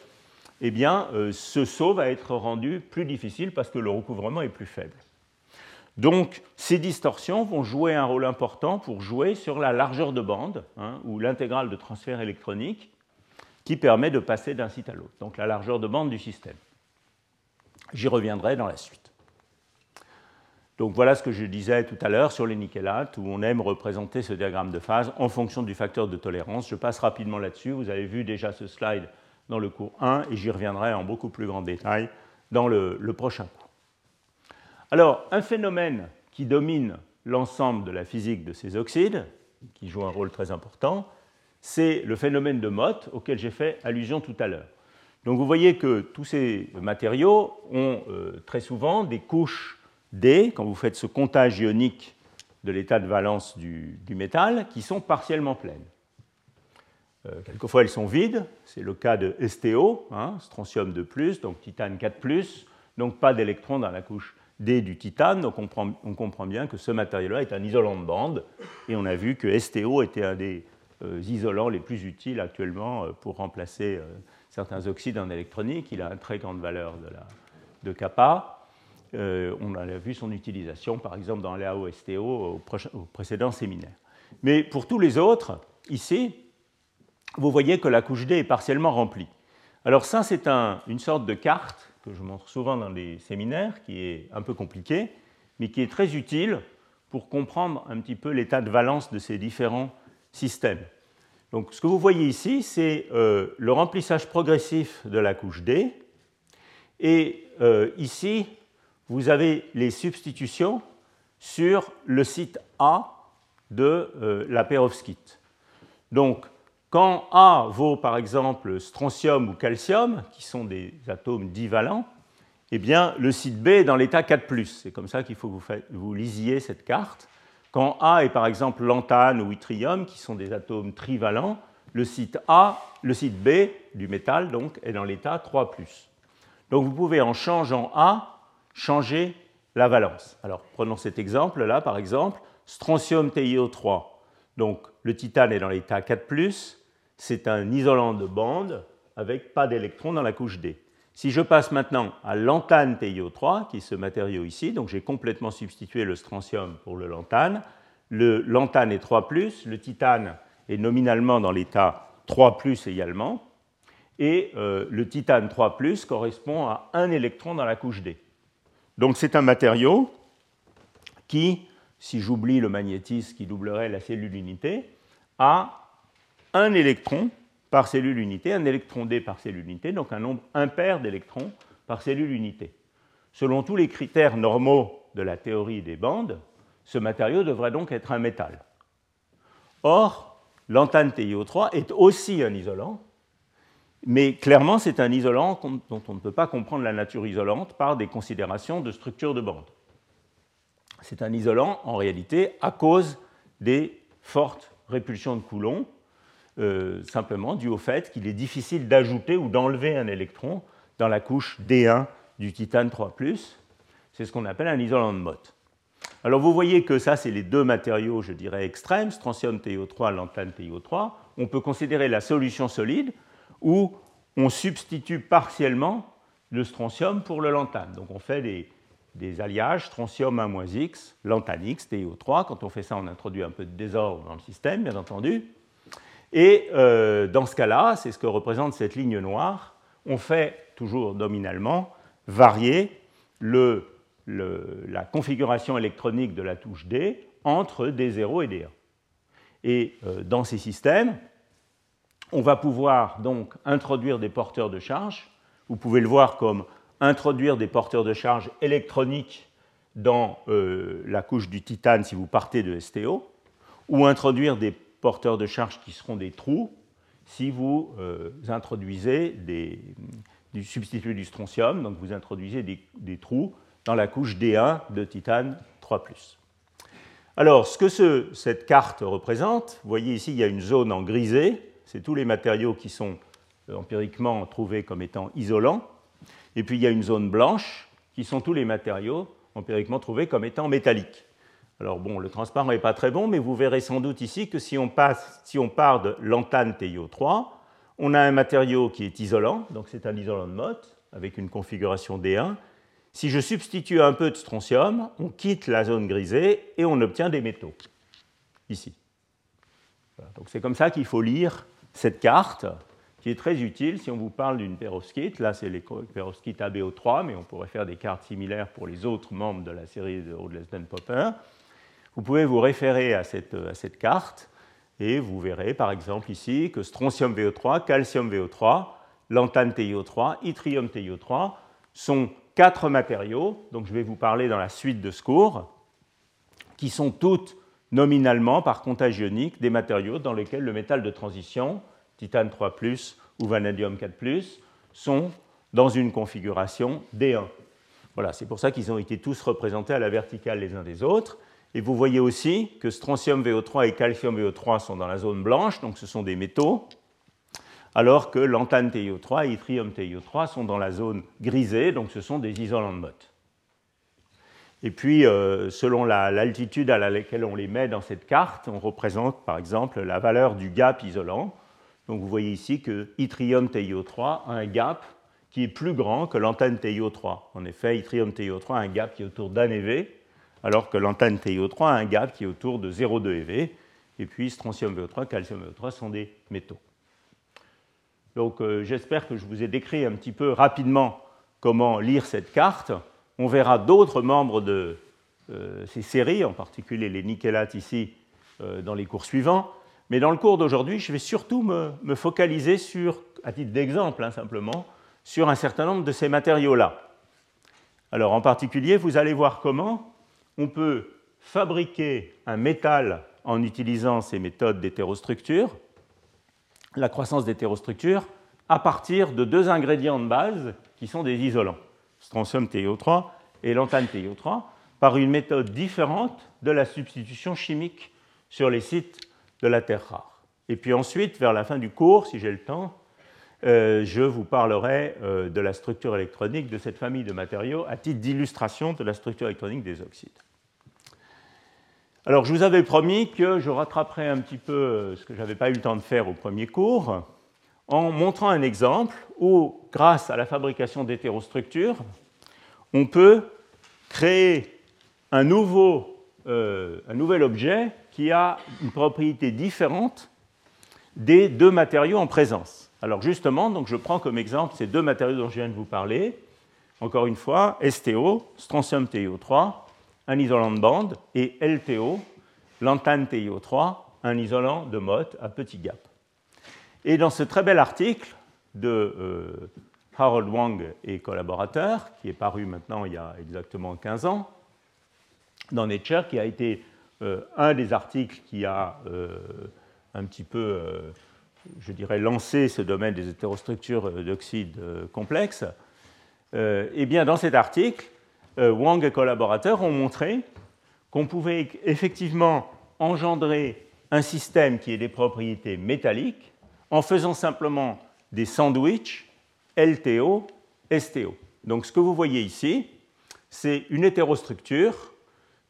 eh bien, euh, ce saut va être rendu plus difficile parce que le recouvrement est plus faible. Donc, ces distorsions vont jouer un rôle important pour jouer sur la largeur de bande, hein, ou l'intégrale de transfert électronique, qui permet de passer d'un site à l'autre, donc la largeur de bande du système. J'y reviendrai dans la suite. Donc voilà ce que je disais tout à l'heure sur les nickelates, où on aime représenter ce diagramme de phase en fonction du facteur de tolérance. Je passe rapidement là-dessus. Vous avez vu déjà ce slide dans le cours 1 et j'y reviendrai en beaucoup plus grand détail dans le, prochain cours. Alors, un phénomène qui domine l'ensemble de la physique de ces oxydes, qui joue un rôle très important, c'est le phénomène de Mott auquel j'ai fait allusion tout à l'heure. Donc vous voyez que tous ces matériaux ont euh, très souvent des couches D, quand vous faites ce comptage ionique de l'état de valence du, métal, qui sont partiellement pleines. Euh, quelquefois, elles sont vides. C'est le cas de STO, hein, strontium 2, donc titane 4, donc pas d'électrons dans la couche D du titane. Donc on, comprend bien que ce matériau-là est un isolant de bande. Et on a vu que STO était un des euh, isolants les plus utiles actuellement euh, pour remplacer certains oxydes en électronique. Il a une très grande valeur de, la, de kappa. Euh, on a vu son utilisation, par exemple, dans l'AOSTO au, au précédent séminaire. Mais pour tous les autres, ici, vous voyez que la couche D est partiellement remplie. Alors ça, c'est une sorte de carte que je montre souvent dans les séminaires, qui est un peu compliquée, mais qui est très utile pour comprendre un petit peu l'état de valence de ces différents systèmes. Donc ce que vous voyez ici, c'est euh, le remplissage progressif de la couche D. Et euh, ici, vous avez les substitutions sur le site A de euh, la perovskite. Donc, quand A vaut par exemple strontium ou calcium, qui sont des atomes divalents, eh bien, le site B est dans l'état 4. C'est comme ça qu'il faut que vous, lisiez cette carte. Quand A est par exemple lantane ou yttrium, qui sont des atomes trivalents, le site A, le site B du métal, donc, est dans l'état 3. Donc vous pouvez, en changeant A, changer la valence. Alors prenons cet exemple-là, par exemple, strontium TiO3. Donc le titane est dans l'état 4, c'est un isolant de bande avec pas d'électrons dans la couche D. Si je passe maintenant à lantane TiO3, qui est ce matériau ici, donc j'ai complètement substitué le strontium pour le lantane, le lantane est 3, le titane est nominalement dans l'état 3 également, et euh, le titane 3 correspond à un électron dans la couche D. Donc c'est un matériau qui, si j'oublie le magnétisme qui doublerait la cellule unité, a un électron par cellule unité, un électron D par cellule unité, donc un nombre impair d'électrons par cellule unité. Selon tous les critères normaux de la théorie des bandes, ce matériau devrait donc être un métal. Or, l'antane TiO3 est aussi un isolant, mais clairement, c'est un isolant dont on ne peut pas comprendre la nature isolante par des considérations de structure de bande. C'est un isolant, en réalité, à cause des fortes répulsions de Coulomb, euh, simplement dû au fait qu'il est difficile d'ajouter ou d'enlever un électron dans la couche D1 du titane 3. C'est ce qu'on appelle un isolant de Mott. Alors vous voyez que ça, c'est les deux matériaux, je dirais, extrêmes, strontium TiO3, lantane TiO3. On peut considérer la solution solide où on substitue partiellement le strontium pour le lantane. Donc on fait des, alliages strontium 1 X, lantane X, TiO3. Quand on fait ça, on introduit un peu de désordre dans le système, bien entendu. Et euh, dans ce cas-là, c'est ce que représente cette ligne noire, on fait toujours nominalement varier la configuration électronique de la touche D entre D0 et D1. Et euh, dans ces systèmes, on va pouvoir donc introduire des porteurs de charge vous pouvez le voir comme introduire des porteurs de charge électroniques dans euh, la couche du titane si vous partez de STO, ou introduire des porteurs de charge qui seront des trous si vous euh, introduisez du substitut du strontium, donc vous introduisez des, trous dans la couche D1 de titane 3 ⁇ Alors, ce que cette carte représente, vous voyez ici, il y a une zone en grisé, c'est tous les matériaux qui sont euh, empiriquement trouvés comme étant isolants, et puis il y a une zone blanche, qui sont tous les matériaux empiriquement trouvés comme étant métalliques. Alors bon, le transparent n'est pas très bon, mais vous verrez sans doute ici que si on, passe, si on part de l'antane TiO3, on a un matériau qui est isolant, donc c'est un isolant de Mott avec une configuration D1. Si je substitue un peu de strontium, on quitte la zone grisée et on obtient des métaux, ici. donc c'est comme ça qu'il faut lire cette carte qui est très utile si on vous parle d'une perovskite. Là, c'est les perovskites ABO3, mais on pourrait faire des cartes similaires pour les autres membres de la série de Rodlesden-Popper. Vous pouvez vous référer à cette, à cette, carte et vous verrez par exemple ici que strontium VO3, calcium VO3, lantane TiO3, yttrium TiO3 sont quatre matériaux, donc je vais vous parler dans la suite de ce cours, qui sont toutes nominalement par comptage ionique des matériaux dans lesquels le métal de transition titane 3 ou vanadium 4 sont dans une configuration D1. Voilà, c'est pour ça qu'ils ont été tous représentés à la verticale les uns des autres. Et vous voyez aussi que strontium VO3 et calcium VO3 sont dans la zone blanche, donc ce sont des métaux, alors que lantane TiO3 et yttrium TiO3 sont dans la zone grisée, donc ce sont des isolants de Mott. Et puis, euh, selon l'altitude à laquelle on les met dans cette carte, on représente par exemple la valeur du gap isolant. Donc vous voyez ici que yttrium TiO3 a un gap qui est plus grand que l'antenne TiO3. En effet, yttrium TiO3 a un gap qui est autour d'un EV, alors que l'antenne TiO3 a un gap qui est autour de 0,2 EV. Et puis strontium VO3, calcium VO3 sont des métaux. Donc euh, j'espère que je vous ai décrit un petit peu rapidement comment lire cette carte. On verra d'autres membres de euh, ces séries, en particulier les nickélates ici, euh, dans les cours suivants. Mais dans le cours d'aujourd'hui, je vais surtout me, focaliser sur, à titre d'exemple hein, simplement, sur un certain nombre de ces matériaux-là. Alors en particulier, vous allez voir comment on peut fabriquer un métal en utilisant ces méthodes d'hétérostructure, la croissance d'hétérostructure, à partir de deux ingrédients de base qui sont des isolants, strontium TiO3 et lantane TiO3, par une méthode différente de la substitution chimique sur les sites de la terre rare. Et puis ensuite, vers la fin du cours, si j'ai le temps, euh, je vous parlerai euh, de la structure électronique de cette famille de matériaux à titre d'illustration de la structure électronique des oxydes. Alors, je vous avais promis que je rattraperai un petit peu euh, ce que je n'avais pas eu le temps de faire au premier cours en montrant un exemple où, grâce à la fabrication d'hétérostructures, on peut créer un, nouveau, un nouvel objet qui a une propriété différente des deux matériaux en présence. Alors justement, donc je prends comme exemple ces deux matériaux dont je viens de vous parler. Encore une fois, STO, strontium TiO3, un isolant de bande, et LTO, lantane TiO3, un isolant de Mott à petit gap. Et dans ce très bel article de euh, Harold Wang et collaborateurs, qui est paru maintenant il y a exactement 15 ans, dans Nature, qui a été euh, un des articles qui a euh, un petit peu, je dirais, lancé ce domaine des hétérostructures d'oxydes complexes, eh bien, dans cet article, Wang et collaborateurs ont montré qu'on pouvait effectivement engendrer un système qui ait des propriétés métalliques en faisant simplement des sandwichs LTO, STO. Donc ce que vous voyez ici, c'est une hétérostructure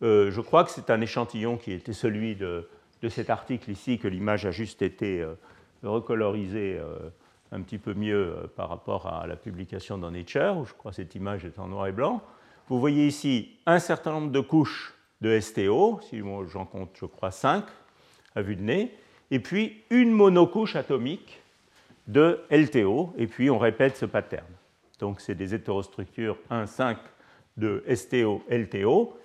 euh, je crois que c'est un échantillon qui était celui de, cet article ici, que l'image a juste été euh, recolorisée euh, un petit peu mieux par rapport à la publication dans Nature, où je crois que cette image est en noir et blanc. Vous voyez ici un certain nombre de couches de STO, si j'en compte, je crois, 5 à vue de nez, et puis une monocouche atomique de LTO, et puis on répète ce pattern. Donc c'est des hétérostructures 1,5 de STO-LTO,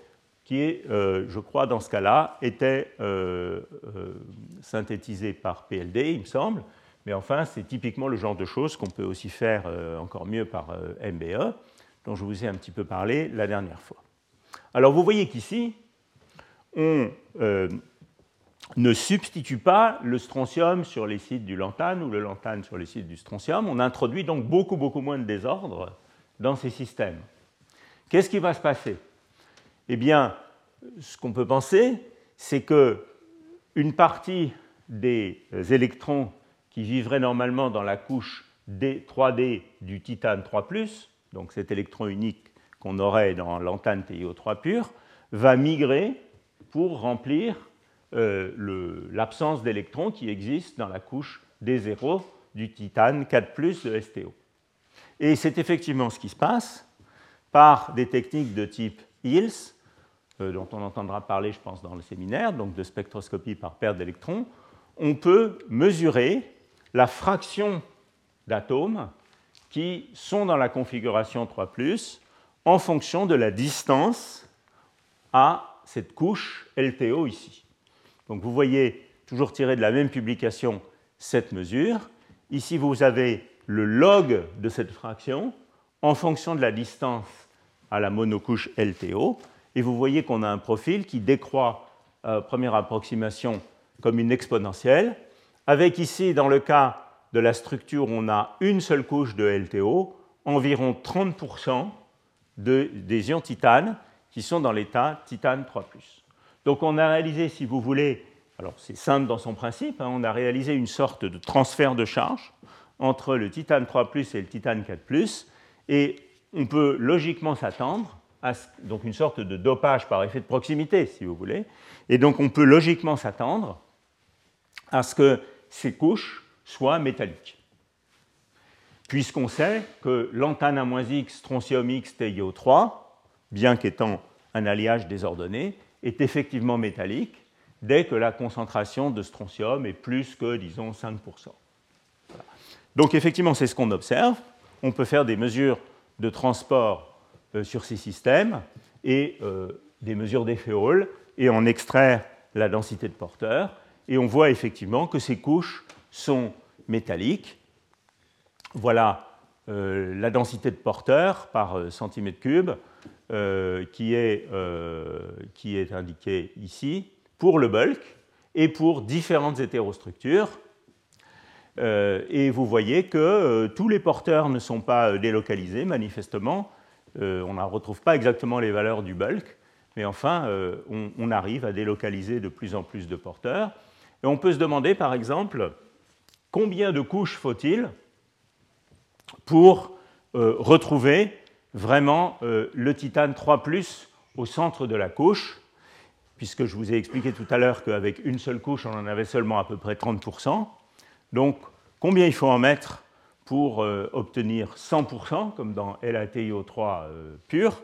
qui est, euh, je crois, dans ce cas-là, était euh, euh, synthétisé par PLD, il me semble, Mais enfin, c'est typiquement le genre de choses qu'on peut aussi faire euh, encore mieux par euh, MBE, dont je vous ai un petit peu parlé la dernière fois. Alors vous voyez qu'ici, on ne substitue pas le strontium sur les sites du lantane ou le lantane sur les sites du strontium. On introduit donc beaucoup, beaucoup moins de désordre dans ces systèmes. Qu'est-ce qui va se passer? Eh bien, ce qu'on peut penser, c'est que une partie des électrons qui vivraient normalement dans la couche D, 3D du titane 3, donc cet électron unique qu'on aurait dans l'antane TiO3 pur, va migrer pour remplir euh, l'absence d'électrons qui existe dans la couche D0 du titane 4 de STO. Et c'est effectivement ce qui se passe par des techniques de type HILS, euh, dont on entendra parler, je pense, dans le séminaire, donc de spectroscopie par paire d'électrons. On peut mesurer la fraction d'atomes qui sont dans la configuration 3 ⁇ en fonction de la distance à cette couche LTO ici. Donc vous voyez, toujours tiré de la même publication, cette mesure. Ici, vous avez le log de cette fraction en fonction de la distance à la monocouche LTO. Et vous voyez qu'on a un profil qui décroît, à première approximation, comme une exponentielle, avec ici, dans le cas de la structure, on a une seule couche de LTO, environ 30% des ions titane qui sont dans l'état titane 3. Donc on a réalisé, si vous voulez, alors c'est simple dans son principe, hein, on a réalisé une sorte de transfert de charge entre le titane 3 et le titane 4 et on peut logiquement s'attendre à donc une sorte de dopage par effet de proximité, si vous voulez, et donc on peut logiquement s'attendre à ce que ces couches soient métalliques. Puisqu'on sait que l'antane X, strontium X, TiO3, bien qu'étant un alliage désordonné, est effectivement métallique dès que la concentration de strontium est plus que, disons, 5%. Donc effectivement, c'est ce qu'on observe. On peut faire des mesures de transport euh, sur ces systèmes et euh, des mesures d'effet Hall et en extraire la densité de porteurs. Et on voit effectivement que ces couches sont métalliques voilà euh, la densité de porteurs par centimètre cube euh, qui, est, qui est indiquée ici pour le bulk et pour différentes hétérostructures. et vous voyez que tous les porteurs ne sont pas délocalisés, manifestement. on ne retrouve pas exactement les valeurs du bulk, mais enfin, on, arrive à délocaliser de plus en plus de porteurs. Et on peut se demander, par exemple, combien de couches faut-il pour euh, retrouver vraiment euh, le titane 3 au centre de la couche, puisque je vous ai expliqué tout à l'heure qu'avec une seule couche, on en avait seulement à peu près 30%. Donc, combien il faut en mettre pour euh, obtenir 100%, comme dans LATIO3 pur?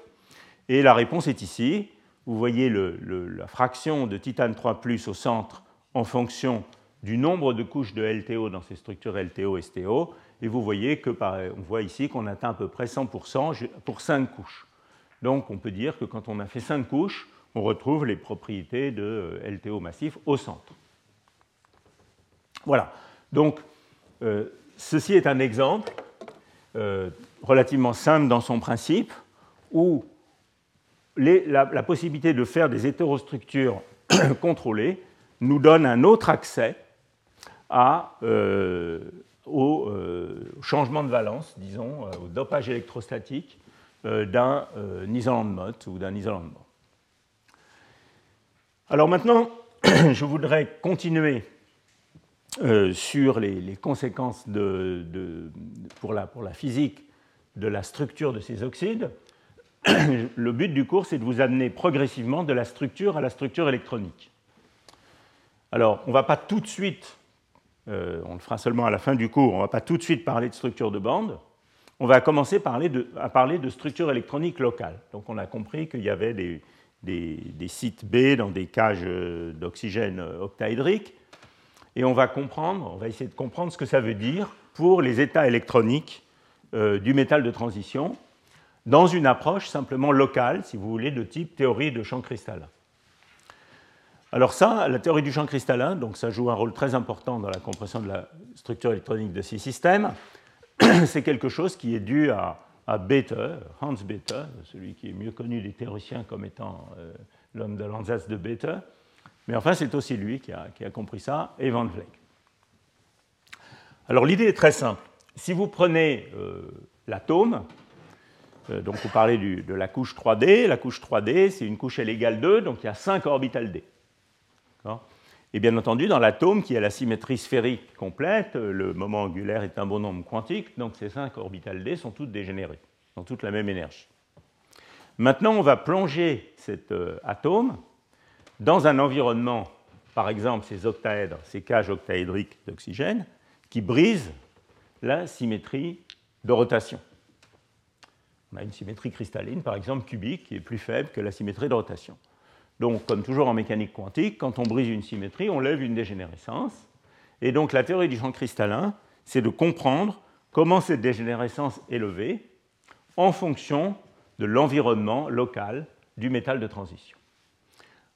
Et la réponse est ici. Vous voyez la fraction de titane 3 au centre en fonction du nombre de couches de LTO dans ces structures LTO-STO, et vous voyez que on voit ici qu'on atteint à peu près 100% pour 5 couches. Donc on peut dire que quand on a fait 5 couches, on retrouve les propriétés de euh, LTO massif au centre. Voilà. Donc euh, ceci est un exemple euh, relativement simple dans son principe où la, possibilité de faire des hétérostructures contrôlées nous donne un autre accès à, au euh, changement de valence, disons, euh, au dopage électrostatique euh, d'un isolant de Mott ou d'un isolant de Moore. Alors maintenant, je voudrais continuer sur les, conséquences de, pour, la, pour, la, physique de la structure de ces oxydes. Le but du cours, c'est de vous amener progressivement de la structure à la structure électronique. Alors, on ne va pas tout de suite euh, on le fera seulement à la fin du cours, on ne va pas tout de suite parler de structure de bande, on va commencer à parler de structure électronique locale. Donc on a compris qu'il y avait des, sites B dans des cages euh, d'oxygène euh, octaédrique, et on va comprendre, on va essayer de comprendre ce que ça veut dire pour les états électroniques du métal de transition dans une approche simplement locale, si vous voulez, de type théorie de champ cristallin. Alors ça, la théorie du champ cristallin, donc ça joue un rôle très important dans la compréhension de la structure électronique de ces systèmes. C'est quelque chose qui est dû à, Bethe, Hans Bethe, celui qui est mieux connu des théoriciens comme étant euh, l'homme de l'Ansatz de Bethe. Mais enfin, c'est aussi lui qui a, compris ça, et Van Vleck. Alors l'idée est très simple. Si vous prenez euh, l'atome, euh, donc vous parlez de la couche 3D, la couche 3D, c'est une couche L égale 2, donc il y a 5 orbitales D. Et bien entendu, dans l'atome qui a la symétrie sphérique complète, le moment angulaire est un bon nombre quantique, donc ces 5 orbitales D sont toutes dégénérées, ont toutes la même énergie. Maintenant, on va plonger cet euh, atome dans un environnement, par exemple ces octaèdres, ces cages octaédriques d'oxygène, qui brisent la symétrie de rotation. On a une symétrie cristalline, par exemple cubique, qui est plus faible que la symétrie de rotation. Donc, comme toujours en mécanique quantique, quand on brise une symétrie, on lève une dégénérescence. Et donc, la théorie du champ cristallin, c'est de comprendre comment cette dégénérescence est levée en fonction de l'environnement local du métal de transition.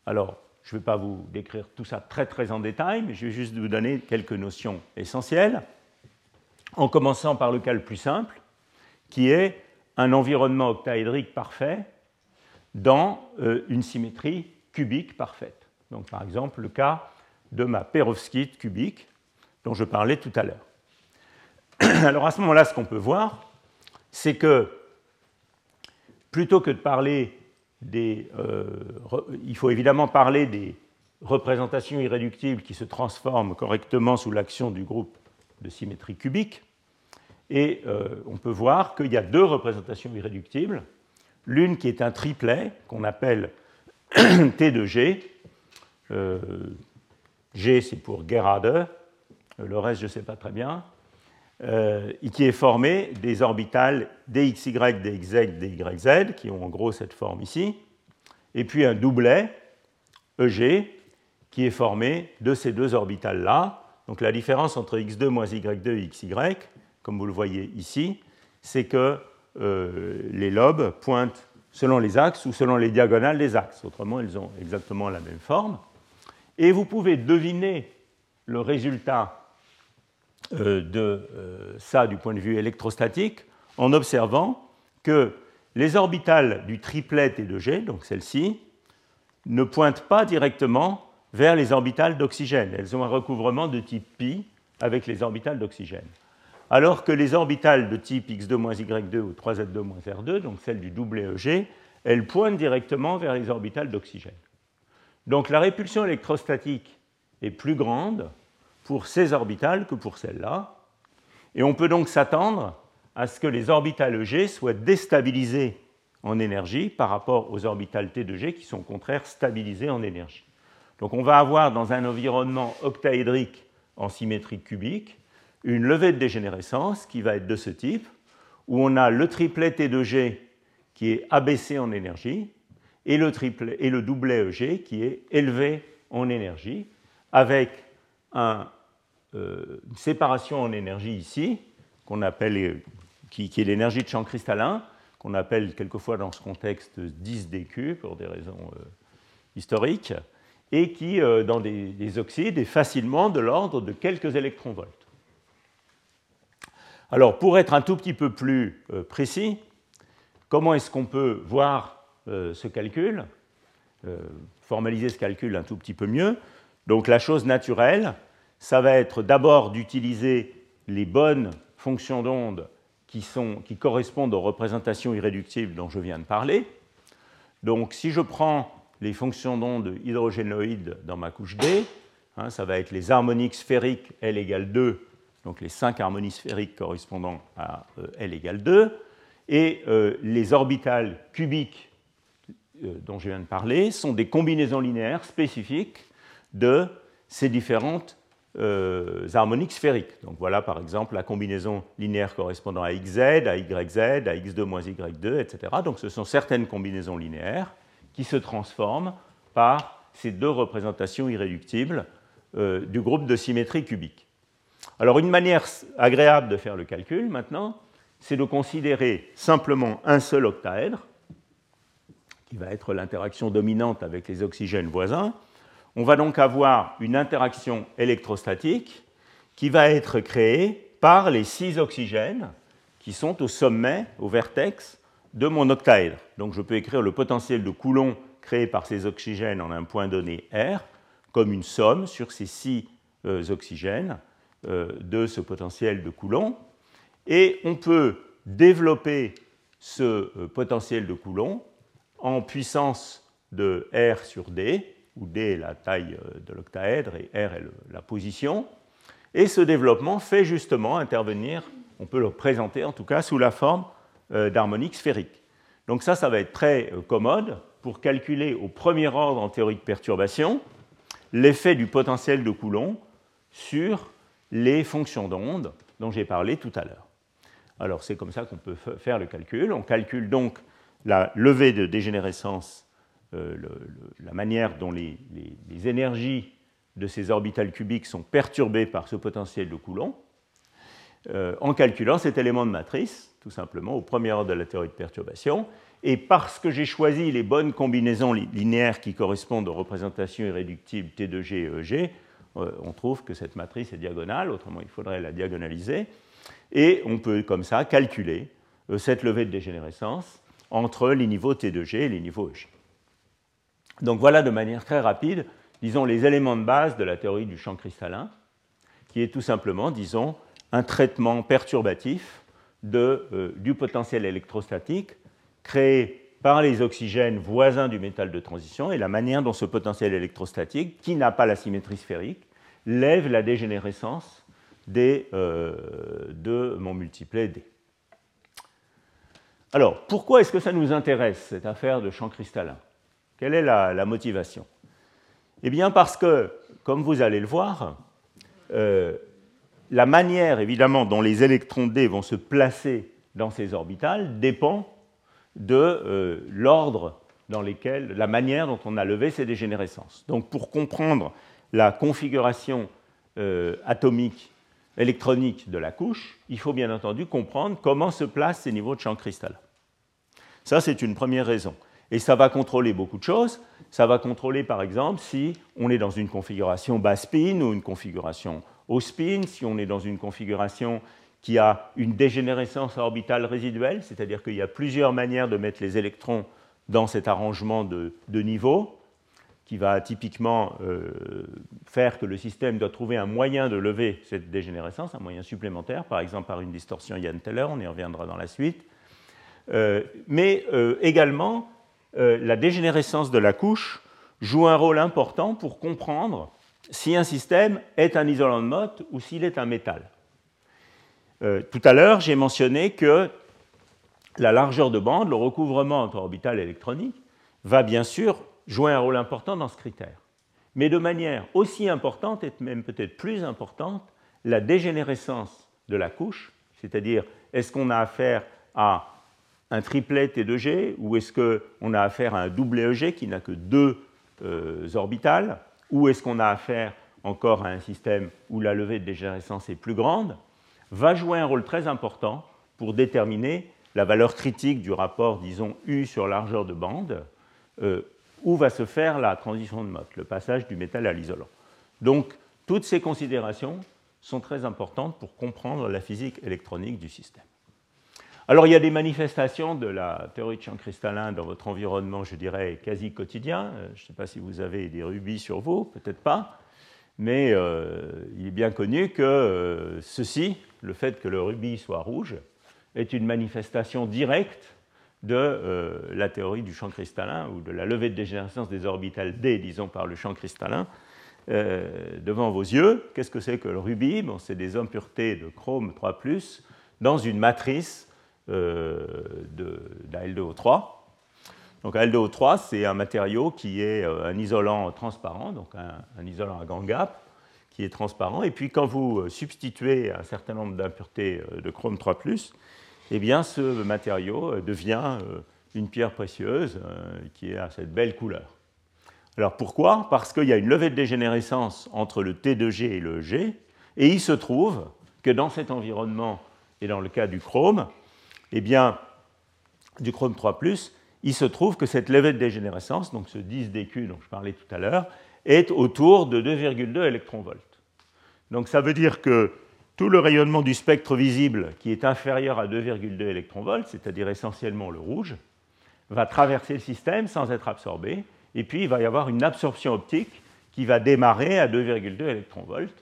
Alors, je ne vais pas vous décrire tout ça très très en détail, mais je vais juste vous donner quelques notions essentielles, en commençant par le cas le plus simple, qui est un environnement octaédrique parfait dans euh, une symétrie cubique parfaite. Donc, par exemple, le cas de ma perovskite cubique dont je parlais tout à l'heure. Alors, à ce moment-là, ce qu'on peut voir, c'est que plutôt que de parler des. Euh, il faut évidemment parler des représentations irréductibles qui se transforment correctement sous l'action du groupe de symétrie cubique. Et euh, on peut voir qu'il y a deux représentations irréductibles L'une qui est un triplet qu'on appelle T de G. Euh, G, c'est pour Gerade. Le reste, je ne sais pas très bien. Euh, et qui est formé des orbitales dxy, dxz, dyz, qui ont en gros cette forme ici. Et puis un doublet, EG, qui est formé de ces deux orbitales-là. Donc la différence entre x2 moins y2 et xy, comme vous le voyez ici, c'est que euh, les lobes pointent selon les axes ou selon les diagonales des axes. Autrement, ils ont exactement la même forme. Et vous pouvez deviner le résultat euh, de euh, ça du point de vue électrostatique en observant que les orbitales du triplet T de G, donc celle-ci, ne pointent pas directement vers les orbitales d'oxygène. Elles ont un recouvrement de type pi avec les orbitales d'oxygène alors que les orbitales de type x2-y2 ou 3z2-r2, donc celles du doublet EG, elles pointent directement vers les orbitales d'oxygène. Donc la répulsion électrostatique est plus grande pour ces orbitales que pour celles-là, et on peut donc s'attendre à ce que les orbitales EG soient déstabilisées en énergie par rapport aux orbitales T de G qui sont au contraire stabilisées en énergie. Donc on va avoir dans un environnement octaédrique en symétrie cubique une levée de dégénérescence qui va être de ce type, où on a le triplet T2G qui est abaissé en énergie et le, doublet EG qui est élevé en énergie, avec euh, une séparation en énergie ici, appelle, qui, est l'énergie de champ cristallin, qu'on appelle quelquefois dans ce contexte 10 dQ pour des raisons euh, historiques, et qui, euh, dans des, des, oxydes, est facilement de l'ordre de quelques électronvolts. Alors, pour être un tout petit peu plus euh, précis, comment est-ce qu'on peut voir euh, ce calcul, euh, formaliser ce calcul un tout petit peu mieux? Donc, la chose naturelle, ça va être d'abord d'utiliser les bonnes fonctions d'onde qui, correspondent aux représentations irréductibles dont je viens de parler. Donc, si je prends les fonctions d'onde hydrogénoïdes dans ma couche D, hein, ça va être les harmoniques sphériques L égale 2 donc les cinq harmonies sphériques correspondant à euh, L égale 2, et euh, les orbitales cubiques euh, dont je viens de parler sont des combinaisons linéaires spécifiques de ces différentes harmoniques sphériques. Donc voilà par exemple la combinaison linéaire correspondant à xz, à yz, à x2 moins y2, etc. Donc ce sont certaines combinaisons linéaires qui se transforment par ces deux représentations irréductibles du groupe de symétrie cubique. Alors une manière agréable de faire le calcul maintenant, c'est de considérer simplement un seul octaèdre, qui va être l'interaction dominante avec les oxygènes voisins. On va donc avoir une interaction électrostatique qui va être créée par les six oxygènes qui sont au sommet, au vertex de mon octaèdre. Donc je peux écrire le potentiel de Coulomb créé par ces oxygènes en un point donné R comme une somme sur ces six euh, oxygènes de ce potentiel de Coulomb. Et on peut développer ce euh, potentiel de Coulomb en puissance de R sur D, où D est la taille de l'octaèdre et R est la position. Et ce développement fait justement intervenir, on peut le présenter en tout cas sous la forme d'harmonique sphérique. Donc ça, ça va être très commode pour calculer au premier ordre en théorie de perturbation l'effet du potentiel de Coulomb sur les fonctions d'onde dont j'ai parlé tout à l'heure. Alors c'est comme ça qu'on peut faire le calcul. On calcule donc la levée de dégénérescence, euh, la manière dont les, énergies de ces orbitales cubiques sont perturbées par ce potentiel de Coulomb, euh, en calculant cet élément de matrice, tout simplement, au premier ordre de la théorie de perturbation. Et parce que j'ai choisi les bonnes combinaisons linéaires qui correspondent aux représentations irréductibles T2G et EG, on trouve que cette matrice est diagonale, autrement il faudrait la diagonaliser. Et on peut comme ça calculer euh, cette levée de dégénérescence entre les niveaux T2G et les niveaux EG. Donc voilà de manière très rapide, disons, les éléments de base de la théorie du champ cristallin, qui est tout simplement, disons, un traitement perturbatif euh, du potentiel électrostatique créé par les oxygènes voisins du métal de transition et la manière dont ce potentiel électrostatique, qui n'a pas la symétrie sphérique, lève la dégénérescence des, euh, de mon multiplet D. Alors, pourquoi est-ce que ça nous intéresse, cette affaire de champ cristallin? Quelle est la, motivation? Eh bien, parce que, comme vous allez le voir, euh, la manière, évidemment, dont les électrons D vont se placer dans ces orbitales dépend de euh, l'ordre dans lequel, la manière dont on a levé ces dégénérescences. Donc pour comprendre la configuration euh, atomique électronique de la couche, il faut bien entendu comprendre comment se placent ces niveaux de champ cristallin. Ça, c'est une première raison. Et ça va contrôler beaucoup de choses. Ça va contrôler, par exemple, si on est dans une configuration bas spin ou une configuration haut spin, si on est dans une configuration qui a une dégénérescence orbitale résiduelle, c'est-à-dire qu'il y a plusieurs manières de mettre les électrons dans cet arrangement de, de niveaux, qui va typiquement euh, faire que le système doit trouver un moyen de lever cette dégénérescence, un moyen supplémentaire, par exemple par une distorsion Yann-Teller, on y reviendra dans la suite. Euh, mais euh, également, la dégénérescence de la couche joue un rôle important pour comprendre si un système est un isolant de Mott ou s'il est un métal. Euh, tout à l'heure, j'ai mentionné que la largeur de bande, le recouvrement entre orbitales électroniques, va bien sûr jouer un rôle important dans ce critère. Mais de manière aussi importante, et même peut-être plus importante, la dégénérescence de la couche, c'est-à-dire est-ce qu'on a affaire à un triplet T2G ou est-ce qu'on a affaire à un double EG qui n'a que deux euh, orbitales ou est-ce qu'on a affaire encore à un système où la levée de dégénérescence est plus grande? Va jouer un rôle très important pour déterminer la valeur critique du rapport, disons, U sur largeur de bande, euh, où va se faire la transition de Mott, le passage du métal à l'isolant. Donc, toutes ces considérations sont très importantes pour comprendre la physique électronique du système. Alors, il y a des manifestations de la théorie de champ cristallin dans votre environnement, je dirais, quasi quotidien. Euh, je ne sais pas si vous avez des rubis sur vous, peut-être pas mais euh, il est bien connu que euh, ceci, le fait que le rubis soit rouge, est une manifestation directe de euh, la théorie du champ cristallin ou de la levée de dégénérescence des orbitales D, disons, par le champ cristallin. devant vos yeux, qu'est-ce que c'est que le rubis bon, C'est des impuretés de chrome 3 dans une matrice d'Al2O3 donc L2O3, c'est un matériau qui est euh, un isolant transparent, donc un, isolant à grand gap, qui est transparent. Et puis quand vous euh, substituez un certain nombre d'impuretés euh, de chrome 3 eh bien ce matériau devient une pierre précieuse qui a cette belle couleur. Alors pourquoi? Parce qu'il y a une levée de dégénérescence entre le T2G et le G, et il se trouve que dans cet environnement, et dans le cas du chrome, eh bien, du chrome 3 il se trouve que cette levée de dégénérescence, donc ce 10 dQ dont je parlais tout à l'heure, est autour de 2,2 électronvolts. Donc ça veut dire que tout le rayonnement du spectre visible qui est inférieur à 2,2 électronvolts, c'est-à-dire essentiellement le rouge, va traverser le système sans être absorbé, et puis il va y avoir une absorption optique qui va démarrer à 2,2 électronvolts,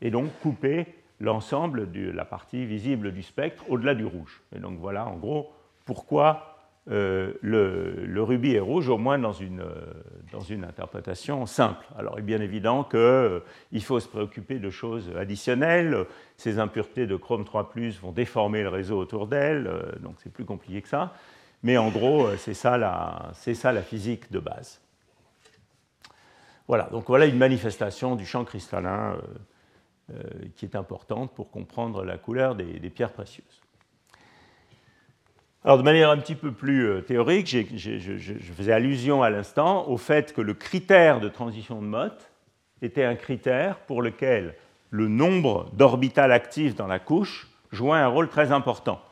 et donc couper l'ensemble de la partie visible du spectre au-delà du rouge. Et donc voilà en gros pourquoi euh, le, rubis est rouge, au moins dans une, euh, dans une interprétation simple. Alors il est bien évident qu'il euh, faut se préoccuper de choses additionnelles. Ces impuretés de chrome 3 vont déformer le réseau autour d'elles, donc c'est plus compliqué que ça. Mais en gros, c'est ça, la, ça la physique de base. Voilà, donc voilà une manifestation du champ cristallin qui est importante pour comprendre la couleur des pierres précieuses. Alors, de manière un petit peu plus euh, théorique, je, faisais allusion à l'instant au fait que le critère de transition de Mott était un critère pour lequel le nombre d'orbitales actives dans la couche jouait un rôle très important.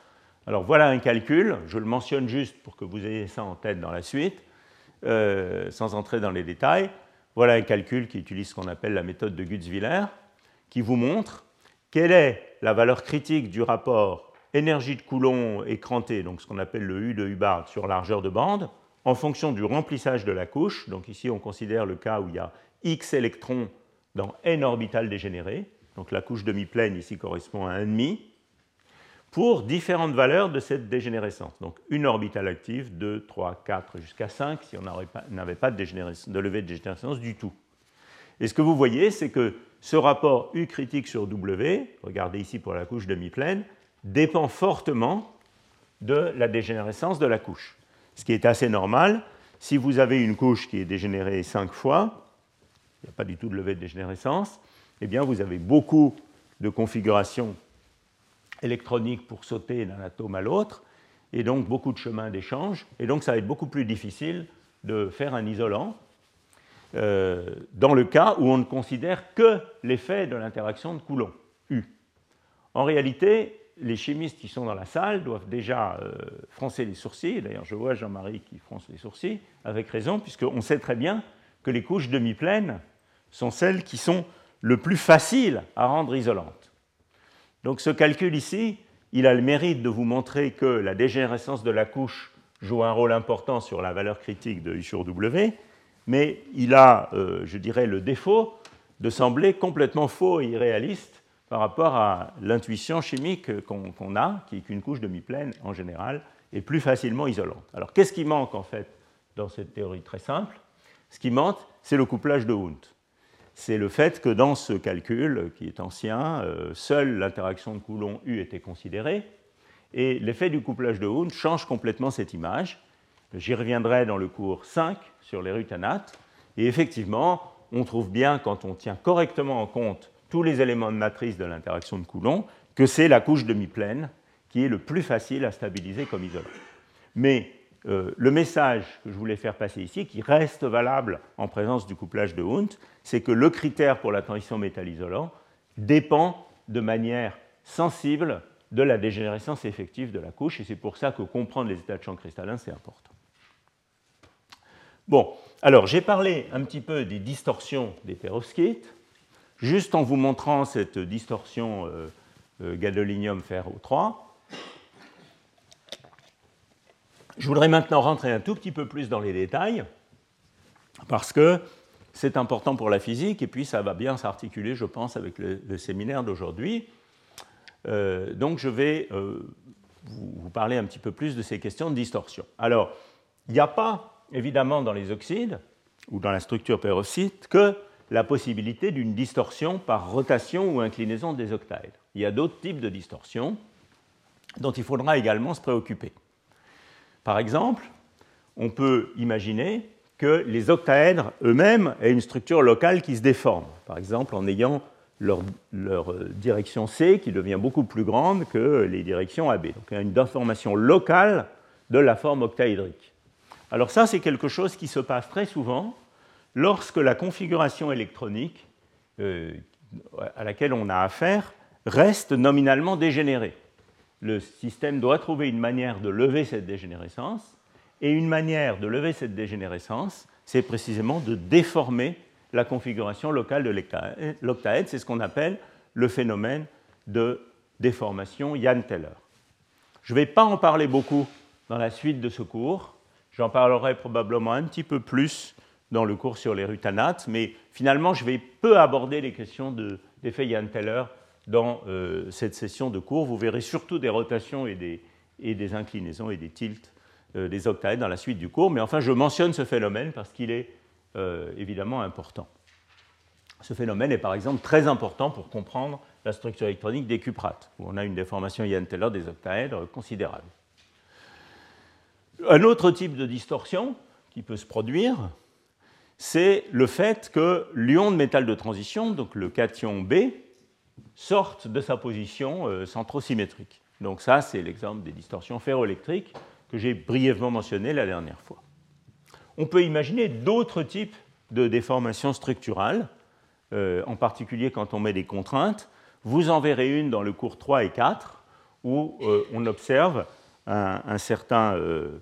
Alors voilà un calcul, je le mentionne juste pour que vous ayez ça en tête dans la suite, euh, sans entrer dans les détails. Voilà un calcul qui utilise ce qu'on appelle la méthode de Gutzwiller, qui vous montre quelle est la valeur critique du rapport énergie de Coulomb écrantée, donc ce qu'on appelle le U de Hubbard sur largeur de bande, en fonction du remplissage de la couche. Donc ici, on considère le cas où il y a X électrons dans n orbitales dégénérées. Donc la couche demi-pleine ici correspond à 1,5 pour différentes valeurs de cette dégénérescence. Donc une orbitale active, 2, 3, 4 jusqu'à 5 si on n'avait pas, de, de levée de dégénérescence du tout. Et ce que vous voyez, c'est que ce rapport U critique sur W, regardez ici pour la couche demi-pleine, dépend fortement de la dégénérescence de la couche. Ce qui est assez normal. Si vous avez une couche qui est dégénérée 5 fois, il n'y a pas du tout de levée de dégénérescence, eh bien vous avez beaucoup de configurations électroniques pour sauter d'un atome à l'autre, et donc beaucoup de chemins d'échange, et donc ça va être beaucoup plus difficile de faire un isolant euh, dans le cas où on ne considère que l'effet de l'interaction de Coulomb, U. En réalité, les chimistes qui sont dans la salle doivent déjà euh, froncer les sourcils. D'ailleurs, je vois Jean-Marie qui fronce les sourcils, avec raison, puisqu'on sait très bien que les couches demi-pleines sont celles qui sont le plus faciles à rendre isolantes. Donc ce calcul ici, il a le mérite de vous montrer que la dégénérescence de la couche joue un rôle important sur la valeur critique de U sur W, mais il a, euh, je dirais, le défaut de sembler complètement faux et irréaliste par rapport à l'intuition chimique qu'on a, qui est qu'une couche demi-pleine, en général, est plus facilement isolante. Alors, qu'est-ce qui manque, en fait, dans cette théorie très simple? Ce qui manque, c'est le couplage de Hund. C'est le fait que dans ce calcul, qui est ancien, euh, seule l'interaction de Coulomb-U était considérée, et l'effet du couplage de Hund change complètement cette image. J'y reviendrai dans le cours 5 sur les rutanates, et effectivement, on trouve bien, quand on tient correctement en compte tous les éléments de matrice de l'interaction de Coulomb, que c'est la couche demi-pleine qui est le plus facile à stabiliser comme isolant. Mais euh, le message que je voulais faire passer ici, qui reste valable en présence du couplage de Hund, c'est que le critère pour la transition métal-isolant dépend de manière sensible de la dégénérescence effective de la couche, et c'est pour ça que comprendre les états de champ cristallin, c'est important. Bon, alors j'ai parlé un petit peu des distorsions des perovskites. Juste en vous montrant cette distorsion euh, euh, gadolinium fer O3, je voudrais maintenant rentrer un tout petit peu plus dans les détails, parce que c'est important pour la physique, et puis ça va bien s'articuler, je pense, avec le, séminaire d'aujourd'hui. Euh, donc je vais vous, parler un petit peu plus de ces questions de distorsion. Alors, il n'y a pas, évidemment, dans les oxydes, ou dans la structure perovskite, que la possibilité d'une distorsion par rotation ou inclinaison des octaèdres. Il y a d'autres types de distorsions dont il faudra également se préoccuper. Par exemple, on peut imaginer que les octaèdres eux-mêmes aient une structure locale qui se déforme, par exemple en ayant leur, direction C qui devient beaucoup plus grande que les directions AB. Donc il y a une déformation locale de la forme octaédrique. Alors ça, c'est quelque chose qui se passe très souvent lorsque la configuration électronique euh, à laquelle on a affaire reste nominalement dégénérée. Le système doit trouver une manière de lever cette dégénérescence, et une manière de lever cette dégénérescence, c'est précisément de déformer la configuration locale de l'octaèdre. C'est ce qu'on appelle le phénomène de déformation Yann-Teller. Je ne vais pas en parler beaucoup dans la suite de ce cours. J'en parlerai probablement un petit peu plus dans le cours sur les rutanates, mais finalement, je vais peu aborder les questions d'effet Yann-Teller dans euh, cette session de cours. Vous verrez surtout des rotations et des, et des inclinaisons et des tilts euh, des octaèdres dans la suite du cours, mais enfin, je mentionne ce phénomène parce qu'il est euh, évidemment important. Ce phénomène est par exemple très important pour comprendre la structure électronique des cuprates, où on a une déformation Ian-Taylor des octaèdres considérable. Un autre type de distorsion qui peut se produire, c'est le fait que l'ion de métal de transition, donc le cation B, sorte de sa position euh, centrosymétrique. Donc ça, c'est l'exemple des distorsions ferroélectriques que j'ai brièvement mentionné la dernière fois. On peut imaginer d'autres types de déformations structurales, euh, en particulier quand on met des contraintes. Vous en verrez une dans le cours 3 et 4, où euh, on observe une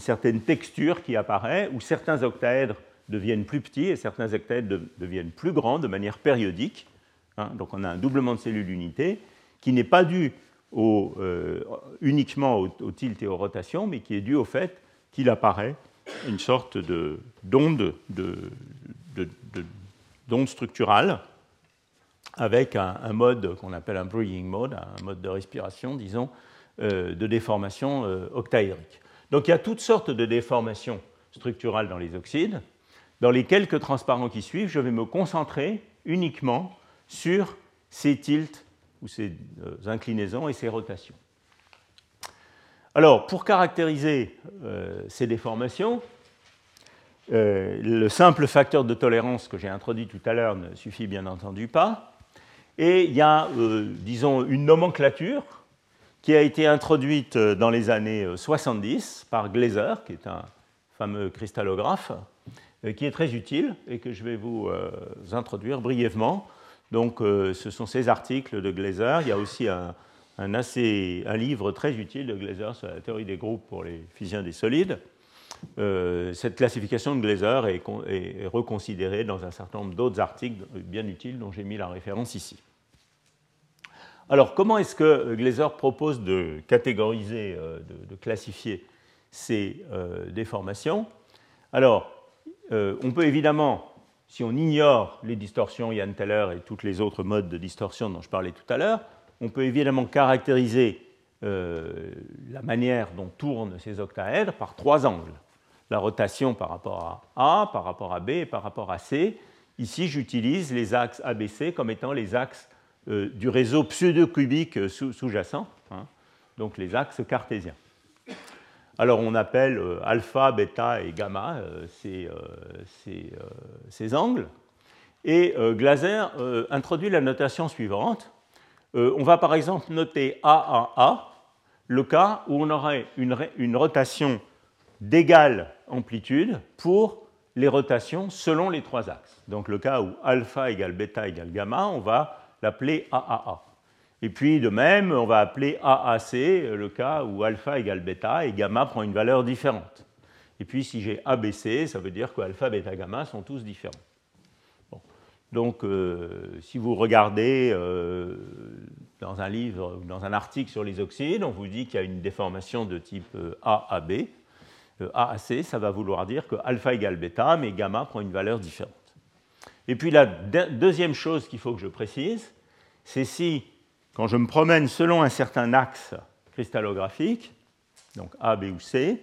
certaine texture qui apparaît, où certains octaèdres deviennent plus petits et certains octaèdres deviennent plus grands de manière périodique. Hein. donc on a un doublement de cellules d'unité qui n'est pas dû uniquement au, tilt et aux rotations, mais qui est dû au fait qu'il apparaît une sorte d'onde structurale avec un, mode qu'on appelle un breathing mode, un mode de respiration, disons, euh, de déformation euh. Donc il y a toutes sortes de déformations structurales dans les oxydes. Dans les quelques transparents qui suivent, je vais me concentrer uniquement sur ces tilts ou ces euh, inclinaisons et ces rotations. Alors, pour caractériser euh, ces déformations, euh, le simple facteur de tolérance que j'ai introduit tout à l'heure ne suffit bien entendu pas. Et il y a, disons, une nomenclature qui a été introduite dans les années 70 par Glaser, qui est un fameux cristallographe, qui est très utile et que je vais vous introduire brièvement. Donc, ce sont ces articles de Glaser. Il y a aussi un, assez, un livre très utile de Glaser sur la théorie des groupes pour les physiciens des solides. Euh, cette classification de Glaser est, reconsidérée dans un certain nombre d'autres articles bien utiles dont j'ai mis la référence ici. Alors, comment est-ce que Glaser propose de catégoriser, euh, de, classifier ces euh, déformations? Alors, on peut évidemment, si on ignore les distorsions Ian Teller et tous les autres modes de distorsion dont je parlais tout à l'heure, on peut évidemment caractériser euh, la manière dont tournent ces octaèdres par trois angles. La rotation par rapport à A, par rapport à B et par rapport à C. Ici, j'utilise les axes ABC comme étant les axes euh, du réseau pseudo-cubique sous-jacent, hein, donc les axes cartésiens. Alors on appelle euh, alpha, bêta et gamma ces, ces, angles. Et Glaser introduit la notation suivante euh, on va par exemple noter AAA, le cas où on aurait une, rotation d'égale amplitude pour les rotations selon les trois axes. Donc le cas où alpha égale bêta égale gamma, on va l'appeler AAA. Et puis de même, on va appeler AAC le cas où alpha égale bêta et gamma prend une valeur différente. Et puis si j'ai ABC, ça veut dire que alpha, bêta, gamma sont tous différents. Donc, euh, si vous regardez euh, dans un livre ou dans un article sur les oxydes, on vous dit qu'il y a une déformation de type euh, A à B. A à C, ça va vouloir dire que alpha égale bêta, mais gamma prend une valeur différente. Et puis la deuxième chose qu'il faut que je précise, c'est si, quand je me promène selon un certain axe cristallographique, donc A, B ou C,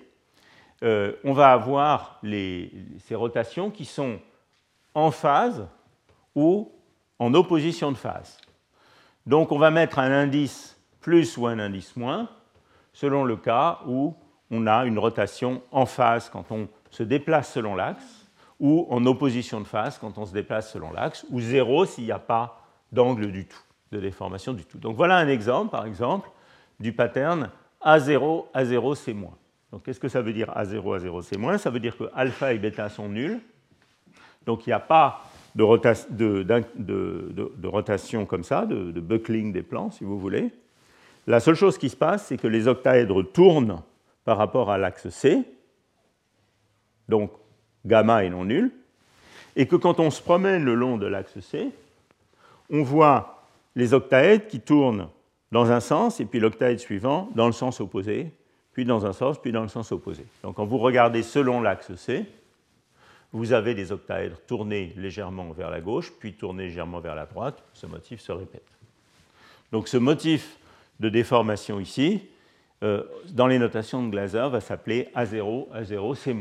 on va avoir ces rotations qui sont en phase ou en opposition de phase. Donc on va mettre un indice plus ou un indice moins selon le cas où on a une rotation en phase quand on se déplace selon l'axe ou en opposition de phase quand on se déplace selon l'axe ou zéro s'il n'y a pas d'angle du tout, de déformation du tout. Donc voilà un exemple, par exemple, du pattern A0, A0, c'est moins. Donc qu'est-ce que ça veut dire A0, A0, c'est moins? Ça veut dire que alpha et bêta sont nuls. Donc il n'y a pas de, rotation comme ça, de, buckling des plans, si vous voulez. La seule chose qui se passe, c'est que les octaèdres tournent par rapport à l'axe C, donc gamma est non nul, et que quand on se promène le long de l'axe C, on voit les octaèdres qui tournent dans un sens et puis l'octaèdre suivant dans le sens opposé, puis dans un sens, puis dans le sens opposé. Donc quand vous regardez selon l'axe C, vous avez des octaèdres tournés légèrement vers la gauche, puis tournés légèrement vers la droite. Ce motif se répète. Donc ce motif de déformation ici, euh, dans les notations de Glaser, va s'appeler A0, A0, C-.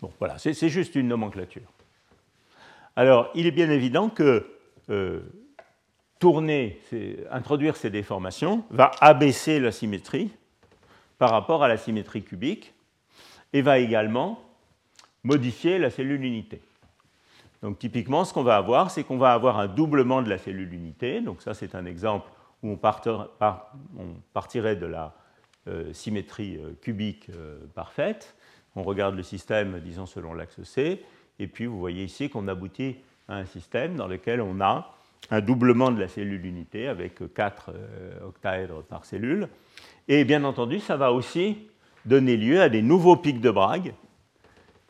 Bon, voilà, c'est juste une nomenclature. Alors, il est bien évident que euh, tourner, introduire ces déformations va abaisser la symétrie par rapport à la symétrie cubique et va également modifier la cellule unité. Donc typiquement, ce qu'on va avoir, c'est qu'on va avoir un doublement de la cellule unité. Donc ça, c'est un exemple où on, partirait de la euh, symétrie euh, cubique parfaite. On regarde le système, disons, selon l'axe C. Et puis, vous voyez ici qu'on aboutit un système dans lequel on a un doublement de la cellule unité avec 4 octaèdres par cellule. Et bien entendu, ça va aussi donner lieu à des nouveaux pics de Bragg,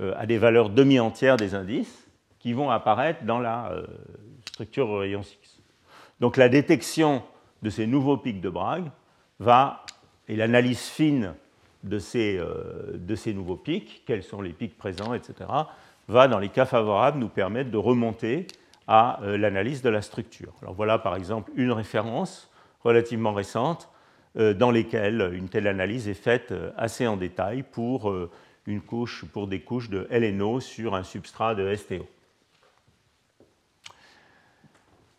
à des valeurs demi-entières des indices, qui vont apparaître dans la euh, structure rayon 6. Donc la détection de ces nouveaux pics de Bragg va, et l'analyse fine de ces, euh, de ces nouveaux pics, quels sont les pics présents, etc., va, dans les cas favorables, nous permettre de remonter à euh, l'analyse de la structure. Alors voilà par exemple une référence relativement récente dans lesquelles une telle analyse est faite assez en détail pour, une couche, pour des couches de LNO sur un substrat de STO.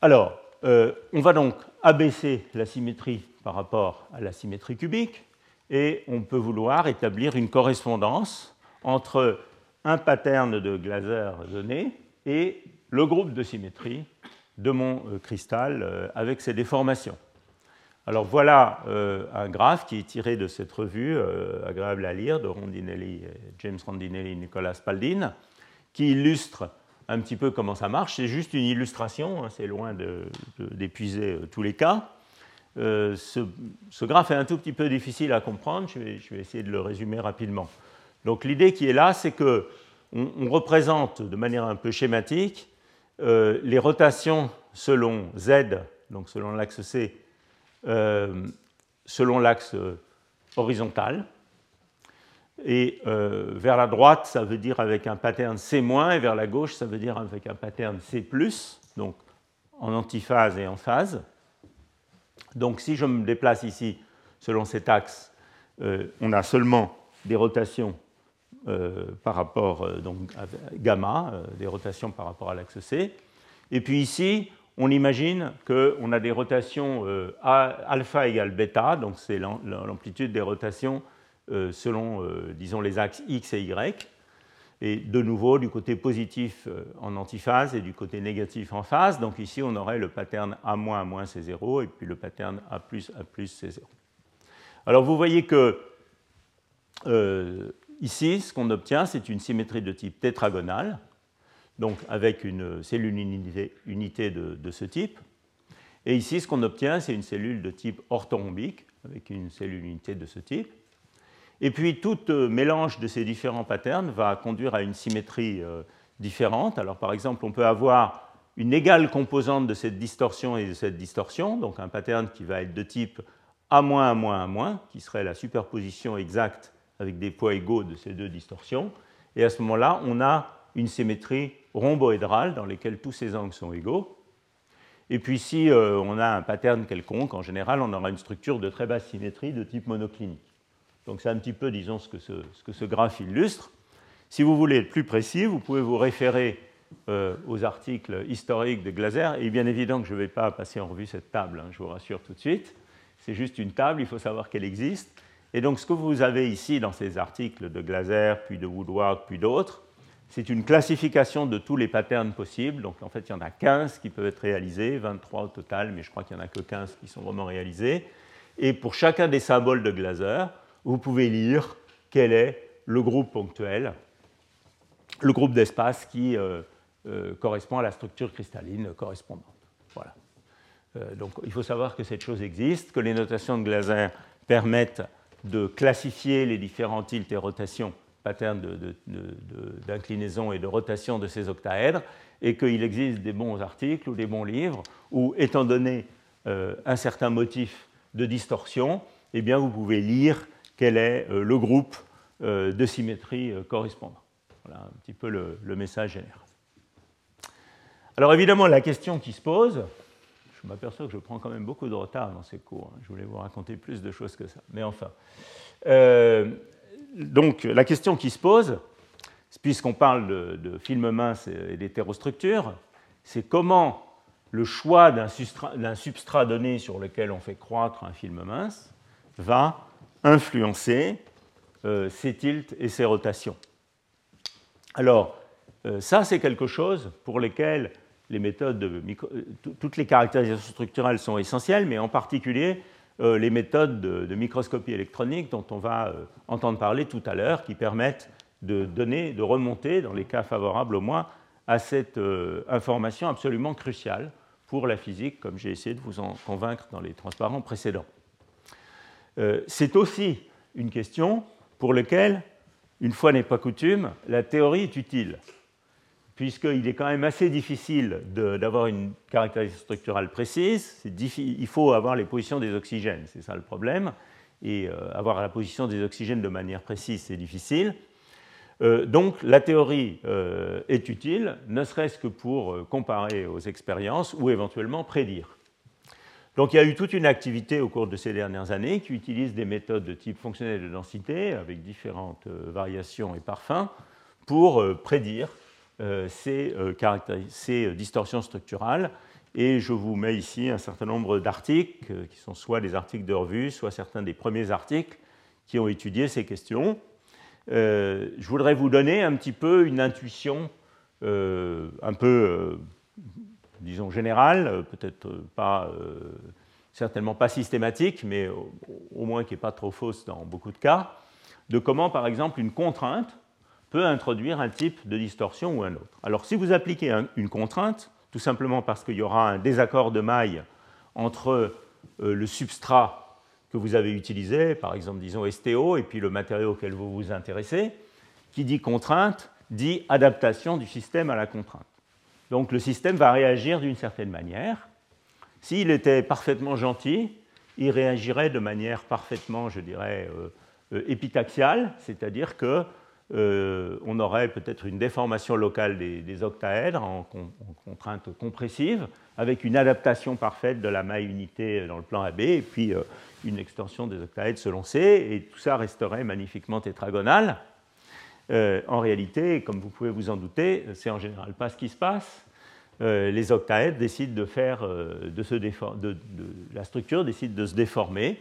Alors, euh, on va donc abaisser la symétrie par rapport à la symétrie cubique et on peut vouloir établir une correspondance entre un pattern de Glaser donné et le groupe de symétrie de mon euh, cristal euh, avec ses déformations. Alors voilà un graphe qui est tiré de cette revue agréable à lire de Rondinelli, James Rondinelli et Nicolas Spalding, qui illustre un petit peu comment ça marche. C'est juste une illustration, hein, c'est loin d'épuiser euh, tous les cas. Euh, ce, graphe est un tout petit peu difficile à comprendre, je vais, essayer de le résumer rapidement. Donc l'idée qui est là, c'est que on, représente de manière un peu schématique euh, les rotations selon Z, donc selon l'axe C, selon l'axe horizontal, et euh, vers la droite, ça veut dire avec un pattern C-, et vers la gauche, ça veut dire avec un pattern C+, donc en antiphase et en phase. Donc si je me déplace ici selon cet axe, euh, on a seulement des rotations euh, par rapport donc, à gamma, des rotations par rapport à l'axe C. Et puis ici, on imagine qu'on a des rotations alpha égale bêta, donc c'est l'amplitude des rotations euh, selon, euh, disons, les axes X et Y. Et de nouveau, du côté positif euh, en antiphase et du côté négatif en phase. Donc ici, on aurait le pattern A-, A-, c'est 0, et puis le pattern A+, A+, c'est 0. Alors vous voyez que ici, ce qu'on obtient, c'est une symétrie de type tétragonale, donc avec une cellule unité, de, de, ce type. Et ici, ce qu'on obtient, c'est une cellule de type orthorhombique, avec une cellule unité de ce type. Et puis tout euh, mélange de ces différents patterns va conduire à une symétrie euh, différente. Alors par exemple, on peut avoir une égale composante de cette distorsion et de cette distorsion, donc un pattern qui va être de type A-, A-, A-, qui serait la superposition exacte avec des poids égaux de ces deux distorsions. Et à ce moment-là, on a une symétrie rhomboédrale dans laquelle tous ces angles sont égaux. Et puis si euh, on a un pattern quelconque, en général, on aura une structure de très basse symétrie de type monoclinique. Donc c'est un petit peu, disons, ce que ce, graphe illustre. Si vous voulez être plus précis, vous pouvez vous référer euh, aux articles historiques de Glaser. Et bien évident que je ne vais pas passer en revue cette table, hein, je vous rassure tout de suite. C'est juste une table, il faut savoir qu'elle existe. Et donc ce que vous avez ici dans ces articles de Glaser, puis de Woodward, puis d'autres, c'est une classification de tous les patterns possibles. Donc en fait, il y en a 15 qui peuvent être réalisés, 23 au total, mais je crois qu'il n'y en a que 15 qui sont vraiment réalisés. Et pour chacun des symboles de Glaser, vous pouvez lire quel est le groupe ponctuel, le groupe d'espace qui euh, euh, correspond à la structure cristalline correspondante. Voilà. Euh, donc il faut savoir que cette chose existe, que les notations de Glaser permettent de classifier les différents tilts et rotations pattern d'inclinaison et de rotation de ces octaèdres, et qu'il existe des bons articles ou des bons livres où, étant donné euh, un certain motif de distorsion, eh bien, vous pouvez lire quel est euh, le groupe euh, de symétrie correspondant. Voilà un petit peu le, message général. Alors évidemment, la question qui se pose, je m'aperçois que je prends quand même beaucoup de retard dans ces cours, je voulais vous raconter plus de choses que ça, mais enfin. donc la question qui se pose, puisqu'on parle de, de films minces et d'hétérostructures, c'est comment le choix d'un substrat, donné sur lequel on fait croître un film mince va influencer euh, ses tilts et ses rotations. Alors, euh, ça, c'est quelque chose pour lequel les méthodes de euh, toutes les caractérisations structurelles sont essentielles, mais en particulier les méthodes de, microscopie électronique dont on va entendre parler tout à l'heure, qui permettent de donner, de remonter, dans les cas favorables au moins, à cette information absolument cruciale pour la physique, comme j'ai essayé de vous en convaincre dans les transparents précédents. Euh, c'est aussi une question pour laquelle, une fois n'est pas coutume, la théorie est utile, puisqu'il est quand même assez difficile d'avoir une caractéristique structurale précise. Il faut avoir les positions des oxygènes, c'est ça le problème. Et euh, avoir la position des oxygènes de manière précise, c'est difficile. Euh, donc la théorie euh, est utile, ne serait-ce que pour comparer aux expériences ou éventuellement prédire. Donc il y a eu toute une activité au cours de ces dernières années qui utilise des méthodes de type fonctionnel de densité avec différentes variations et parfums pour prédire ces, ces, distorsions structurales. Et je vous mets ici un certain nombre d'articles qui sont soit des articles de revue, soit certains des premiers articles qui ont étudié ces questions. Euh, je voudrais vous donner un petit peu une intuition euh, un peu, euh, disons, générale, peut-être pas, certainement pas systématique, mais au, moins qui n'est pas trop fausse dans beaucoup de cas, de comment, par exemple, une contrainte peut introduire un type de distorsion ou un autre. Alors, si vous appliquez une contrainte, tout simplement parce qu'il y aura un désaccord de maille entre le substrat que vous avez utilisé, par exemple, disons STO, et puis le matériau auquel vous vous intéressez, qui dit contrainte, dit adaptation du système à la contrainte. Donc le système va réagir d'une certaine manière. S'il était parfaitement gentil, il réagirait de manière parfaitement, je dirais, euh, euh, épitaxiale, c'est-à-dire que euh, on aurait peut-être une déformation locale des, octaèdres en, contrainte compressive, avec une adaptation parfaite de la maille unité dans le plan AB, et puis euh, une extension des octaèdres selon C, et tout ça resterait magnifiquement tétragonal. Euh, en réalité, comme vous pouvez vous en douter, c'est en général pas ce qui se passe. les octaèdres décident de faire, de se de, la structure décide de se déformer,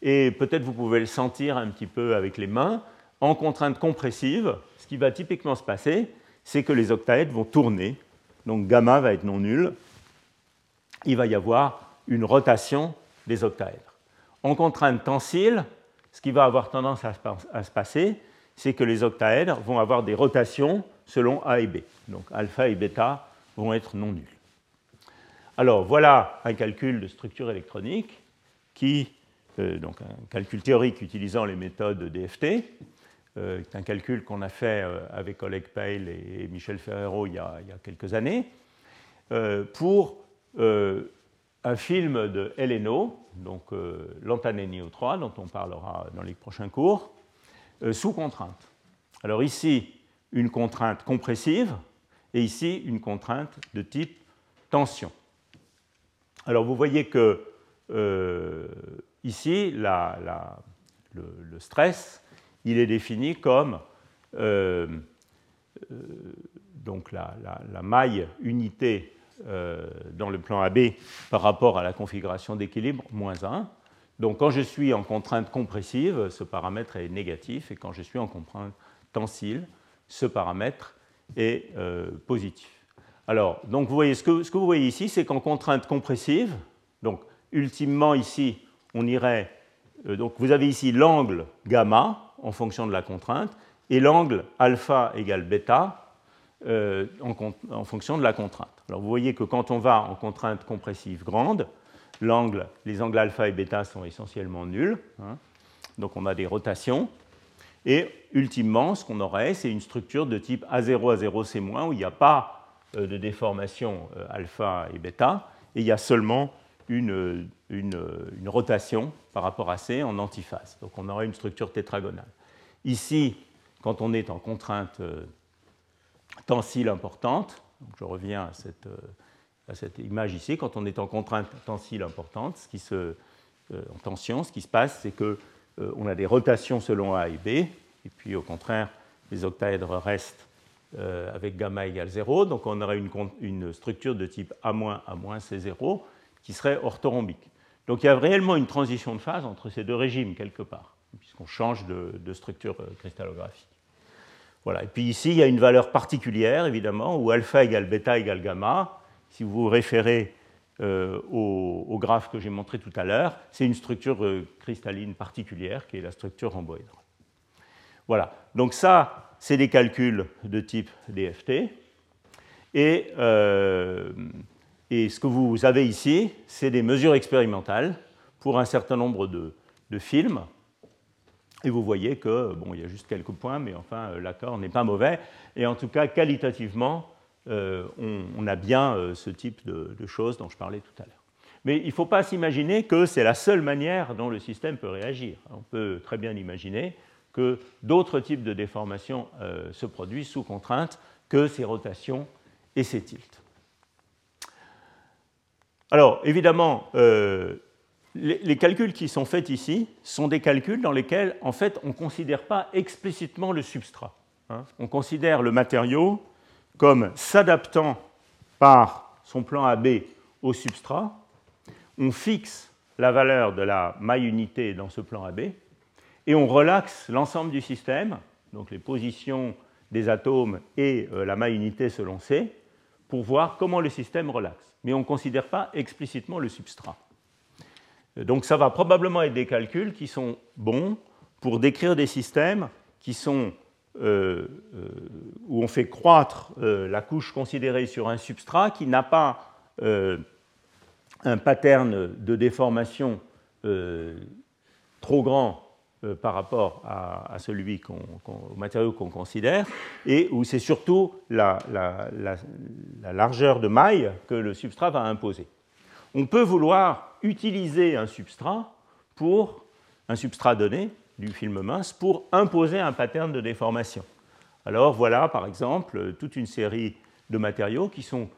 et peut-être vous pouvez le sentir un petit peu avec les mains en contrainte compressive, ce qui va typiquement se passer, c'est que les octaèdres vont tourner, donc gamma va être non nul, il va y avoir une rotation des octaèdres. En contrainte tensile, ce qui va avoir tendance à se passer, c'est que les octaèdres vont avoir des rotations selon A et B. Donc alpha et bêta vont être non nuls. Alors voilà un calcul de structure électronique qui, euh, donc un calcul théorique utilisant les méthodes DFT, euh, c'est un calcul qu'on a fait euh, avec Oleg Peil et Michel Ferrero il y a, quelques années, euh, pour un film de Heleno, donc l'Antanenio 3, dont on parlera dans les prochains cours, sous contrainte. Alors ici, une contrainte compressive, et ici, une contrainte de type tension. Alors vous voyez que ici, le, stress il est défini comme euh, euh, donc la, maille unité euh, dans le plan AB par rapport à la configuration d'équilibre, moins 1. Donc quand je suis en contrainte compressive, ce paramètre est négatif, et quand je suis en contrainte tensile, ce paramètre est positif. Alors, donc vous voyez, ce que, ce que vous voyez ici, c'est qu'en contrainte compressive, donc ultimement ici, on irait, donc vous avez ici l'angle gamma, en fonction de la contrainte, et l'angle alpha égale bêta euh, en, fonction de la contrainte. Alors vous voyez que quand on va en contrainte compressive grande, les angles alpha et bêta sont essentiellement nuls, hein. donc on a des rotations, Et ultimement, ce qu'on aurait, c'est une structure de type A0, A0, C-, où il n'y a pas euh, de déformation euh, alpha et bêta, et il y a seulement une, une, rotation par rapport à C en antiphase. Donc on aurait une structure tétragonale. Ici, quand on est en contrainte euh, tensile importante, je reviens à cette, à cette, image ici, quand on est en contrainte tensile importante, ce qui se, en tension, ce qui se passe, c'est qu'on a des rotations selon A et B, et puis au contraire, les octaèdres restent euh, avec gamma égale 0, donc on aurait une, structure de type A-, A-, C0 qui serait orthorhombique. Donc il y a réellement une transition de phase entre ces deux régimes quelque part, puisqu'on change de, structure euh, cristallographique. Voilà. Et puis ici, il y a une valeur particulière, évidemment, où alpha égale bêta égale gamma. Si vous vous référez euh, au, graphe que j'ai montré tout à l'heure, c'est une structure cristalline particulière qui est la structure rhomboédrale. Voilà. Donc ça, c'est des calculs de type DFT. Euh, et, ce que vous avez ici, c'est des mesures expérimentales pour un certain nombre de, films. Et vous voyez que, bon, il y a juste quelques points, mais enfin, euh, l'accord n'est pas mauvais. Et en tout cas, qualitativement, euh, on, a bien ce type de, choses dont je parlais tout à l'heure. Mais il ne faut pas s'imaginer que c'est la seule manière dont le système peut réagir. On peut très bien imaginer que d'autres types de déformations euh, se produisent sous contrainte que ces rotations et ces tilts. Alors, évidemment, euh, les, calculs qui sont faits ici sont des calculs dans lesquels, en fait, on ne considère pas explicitement le substrat. Hein. On considère le matériau comme s'adaptant par son plan AB au substrat. On fixe la valeur de la maille unité dans ce plan AB et on relaxe l'ensemble du système, donc les positions des atomes et euh, la maille unité selon C, pour voir comment le système relaxe. Mais on ne considère pas explicitement le substrat. Donc ça va probablement être des calculs qui sont bons pour décrire des systèmes qui sont, euh, euh, où on fait croître la couche considérée sur un substrat qui n'a pas un pattern de déformation trop grand euh, par rapport à, celui au matériau qu'on considère, et où c'est surtout la, largeur de maille que le substrat va imposer. On peut vouloir utiliser un substrat pour un substrat donné du film mince pour imposer un pattern de déformation. Alors voilà par exemple toute une série de matériaux qui sont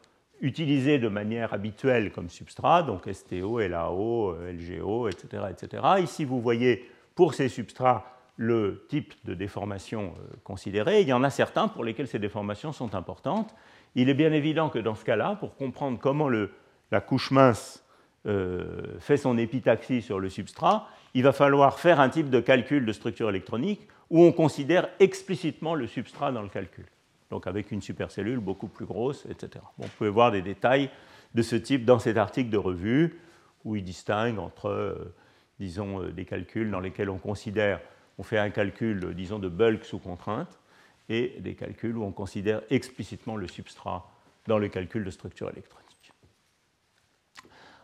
utilisés de manière habituelle comme substrat, donc STO, LAO, LGO, etc. etc. Ici vous voyez pour ces substrats le type de déformation euh, considéré. Il y en a certains pour lesquels ces déformations sont importantes. Il est bien évident que dans ce cas-là, pour comprendre comment la couche mince euh, fait son épitaxie sur le substrat, il va falloir faire un type de calcul de structure électronique où on considère explicitement le substrat dans le calcul. Donc avec une supercellule beaucoup plus grosse, etc. vous pouvez voir des détails de ce type dans cet article de revue où il distingue entre euh, disons, euh, des calculs dans lesquels on considère, on fait un calcul, euh, disons, de bulk sous contrainte, et des calculs où on considère explicitement le substrat dans le calcul de structure électronique.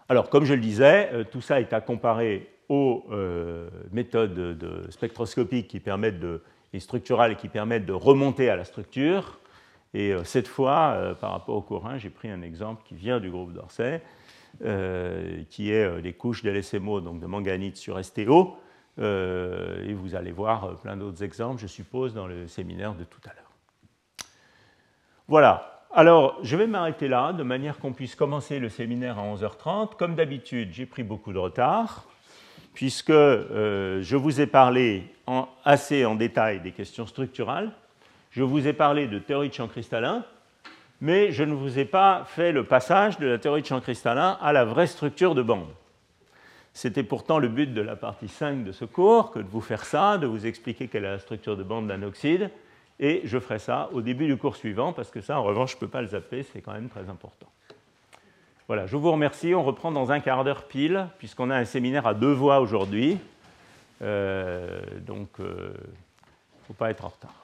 Alors, comme je le disais, euh, tout ça est à comparer aux méthodes spectroscopiques qui permettent de, et structurales qui permettent de remonter à la structure. Et cette fois, par rapport au courant, j'ai pris un exemple qui vient du groupe d'Orsay, qui est euh, les couches d'LSMO, donc de manganite sur STO. Euh, et vous allez voir plein d'autres exemples, je suppose, dans le séminaire de tout à l'heure. Voilà. Alors, je vais m'arrêter là, de manière qu'on puisse commencer le séminaire à 11h30. Comme d'habitude, j'ai pris beaucoup de retard, puisque je vous ai parlé assez en détail des questions structurales. Je vous ai parlé de théorie de champ cristallin, mais je ne vous ai pas fait le passage de la théorie de champ cristallin à la vraie structure de bande. C'était pourtant le but de la partie 5 de ce cours, que de vous faire ça, de vous expliquer quelle est la structure de bande d'un oxyde, et je ferai ça au début du cours suivant, parce que ça, en revanche, je ne peux pas le zapper, c'est quand même très important. Voilà, je vous remercie. On reprend dans un quart d'heure pile, puisqu'on a un séminaire à deux voix aujourd'hui. Euh, donc, il euh, ne faut pas être en retard.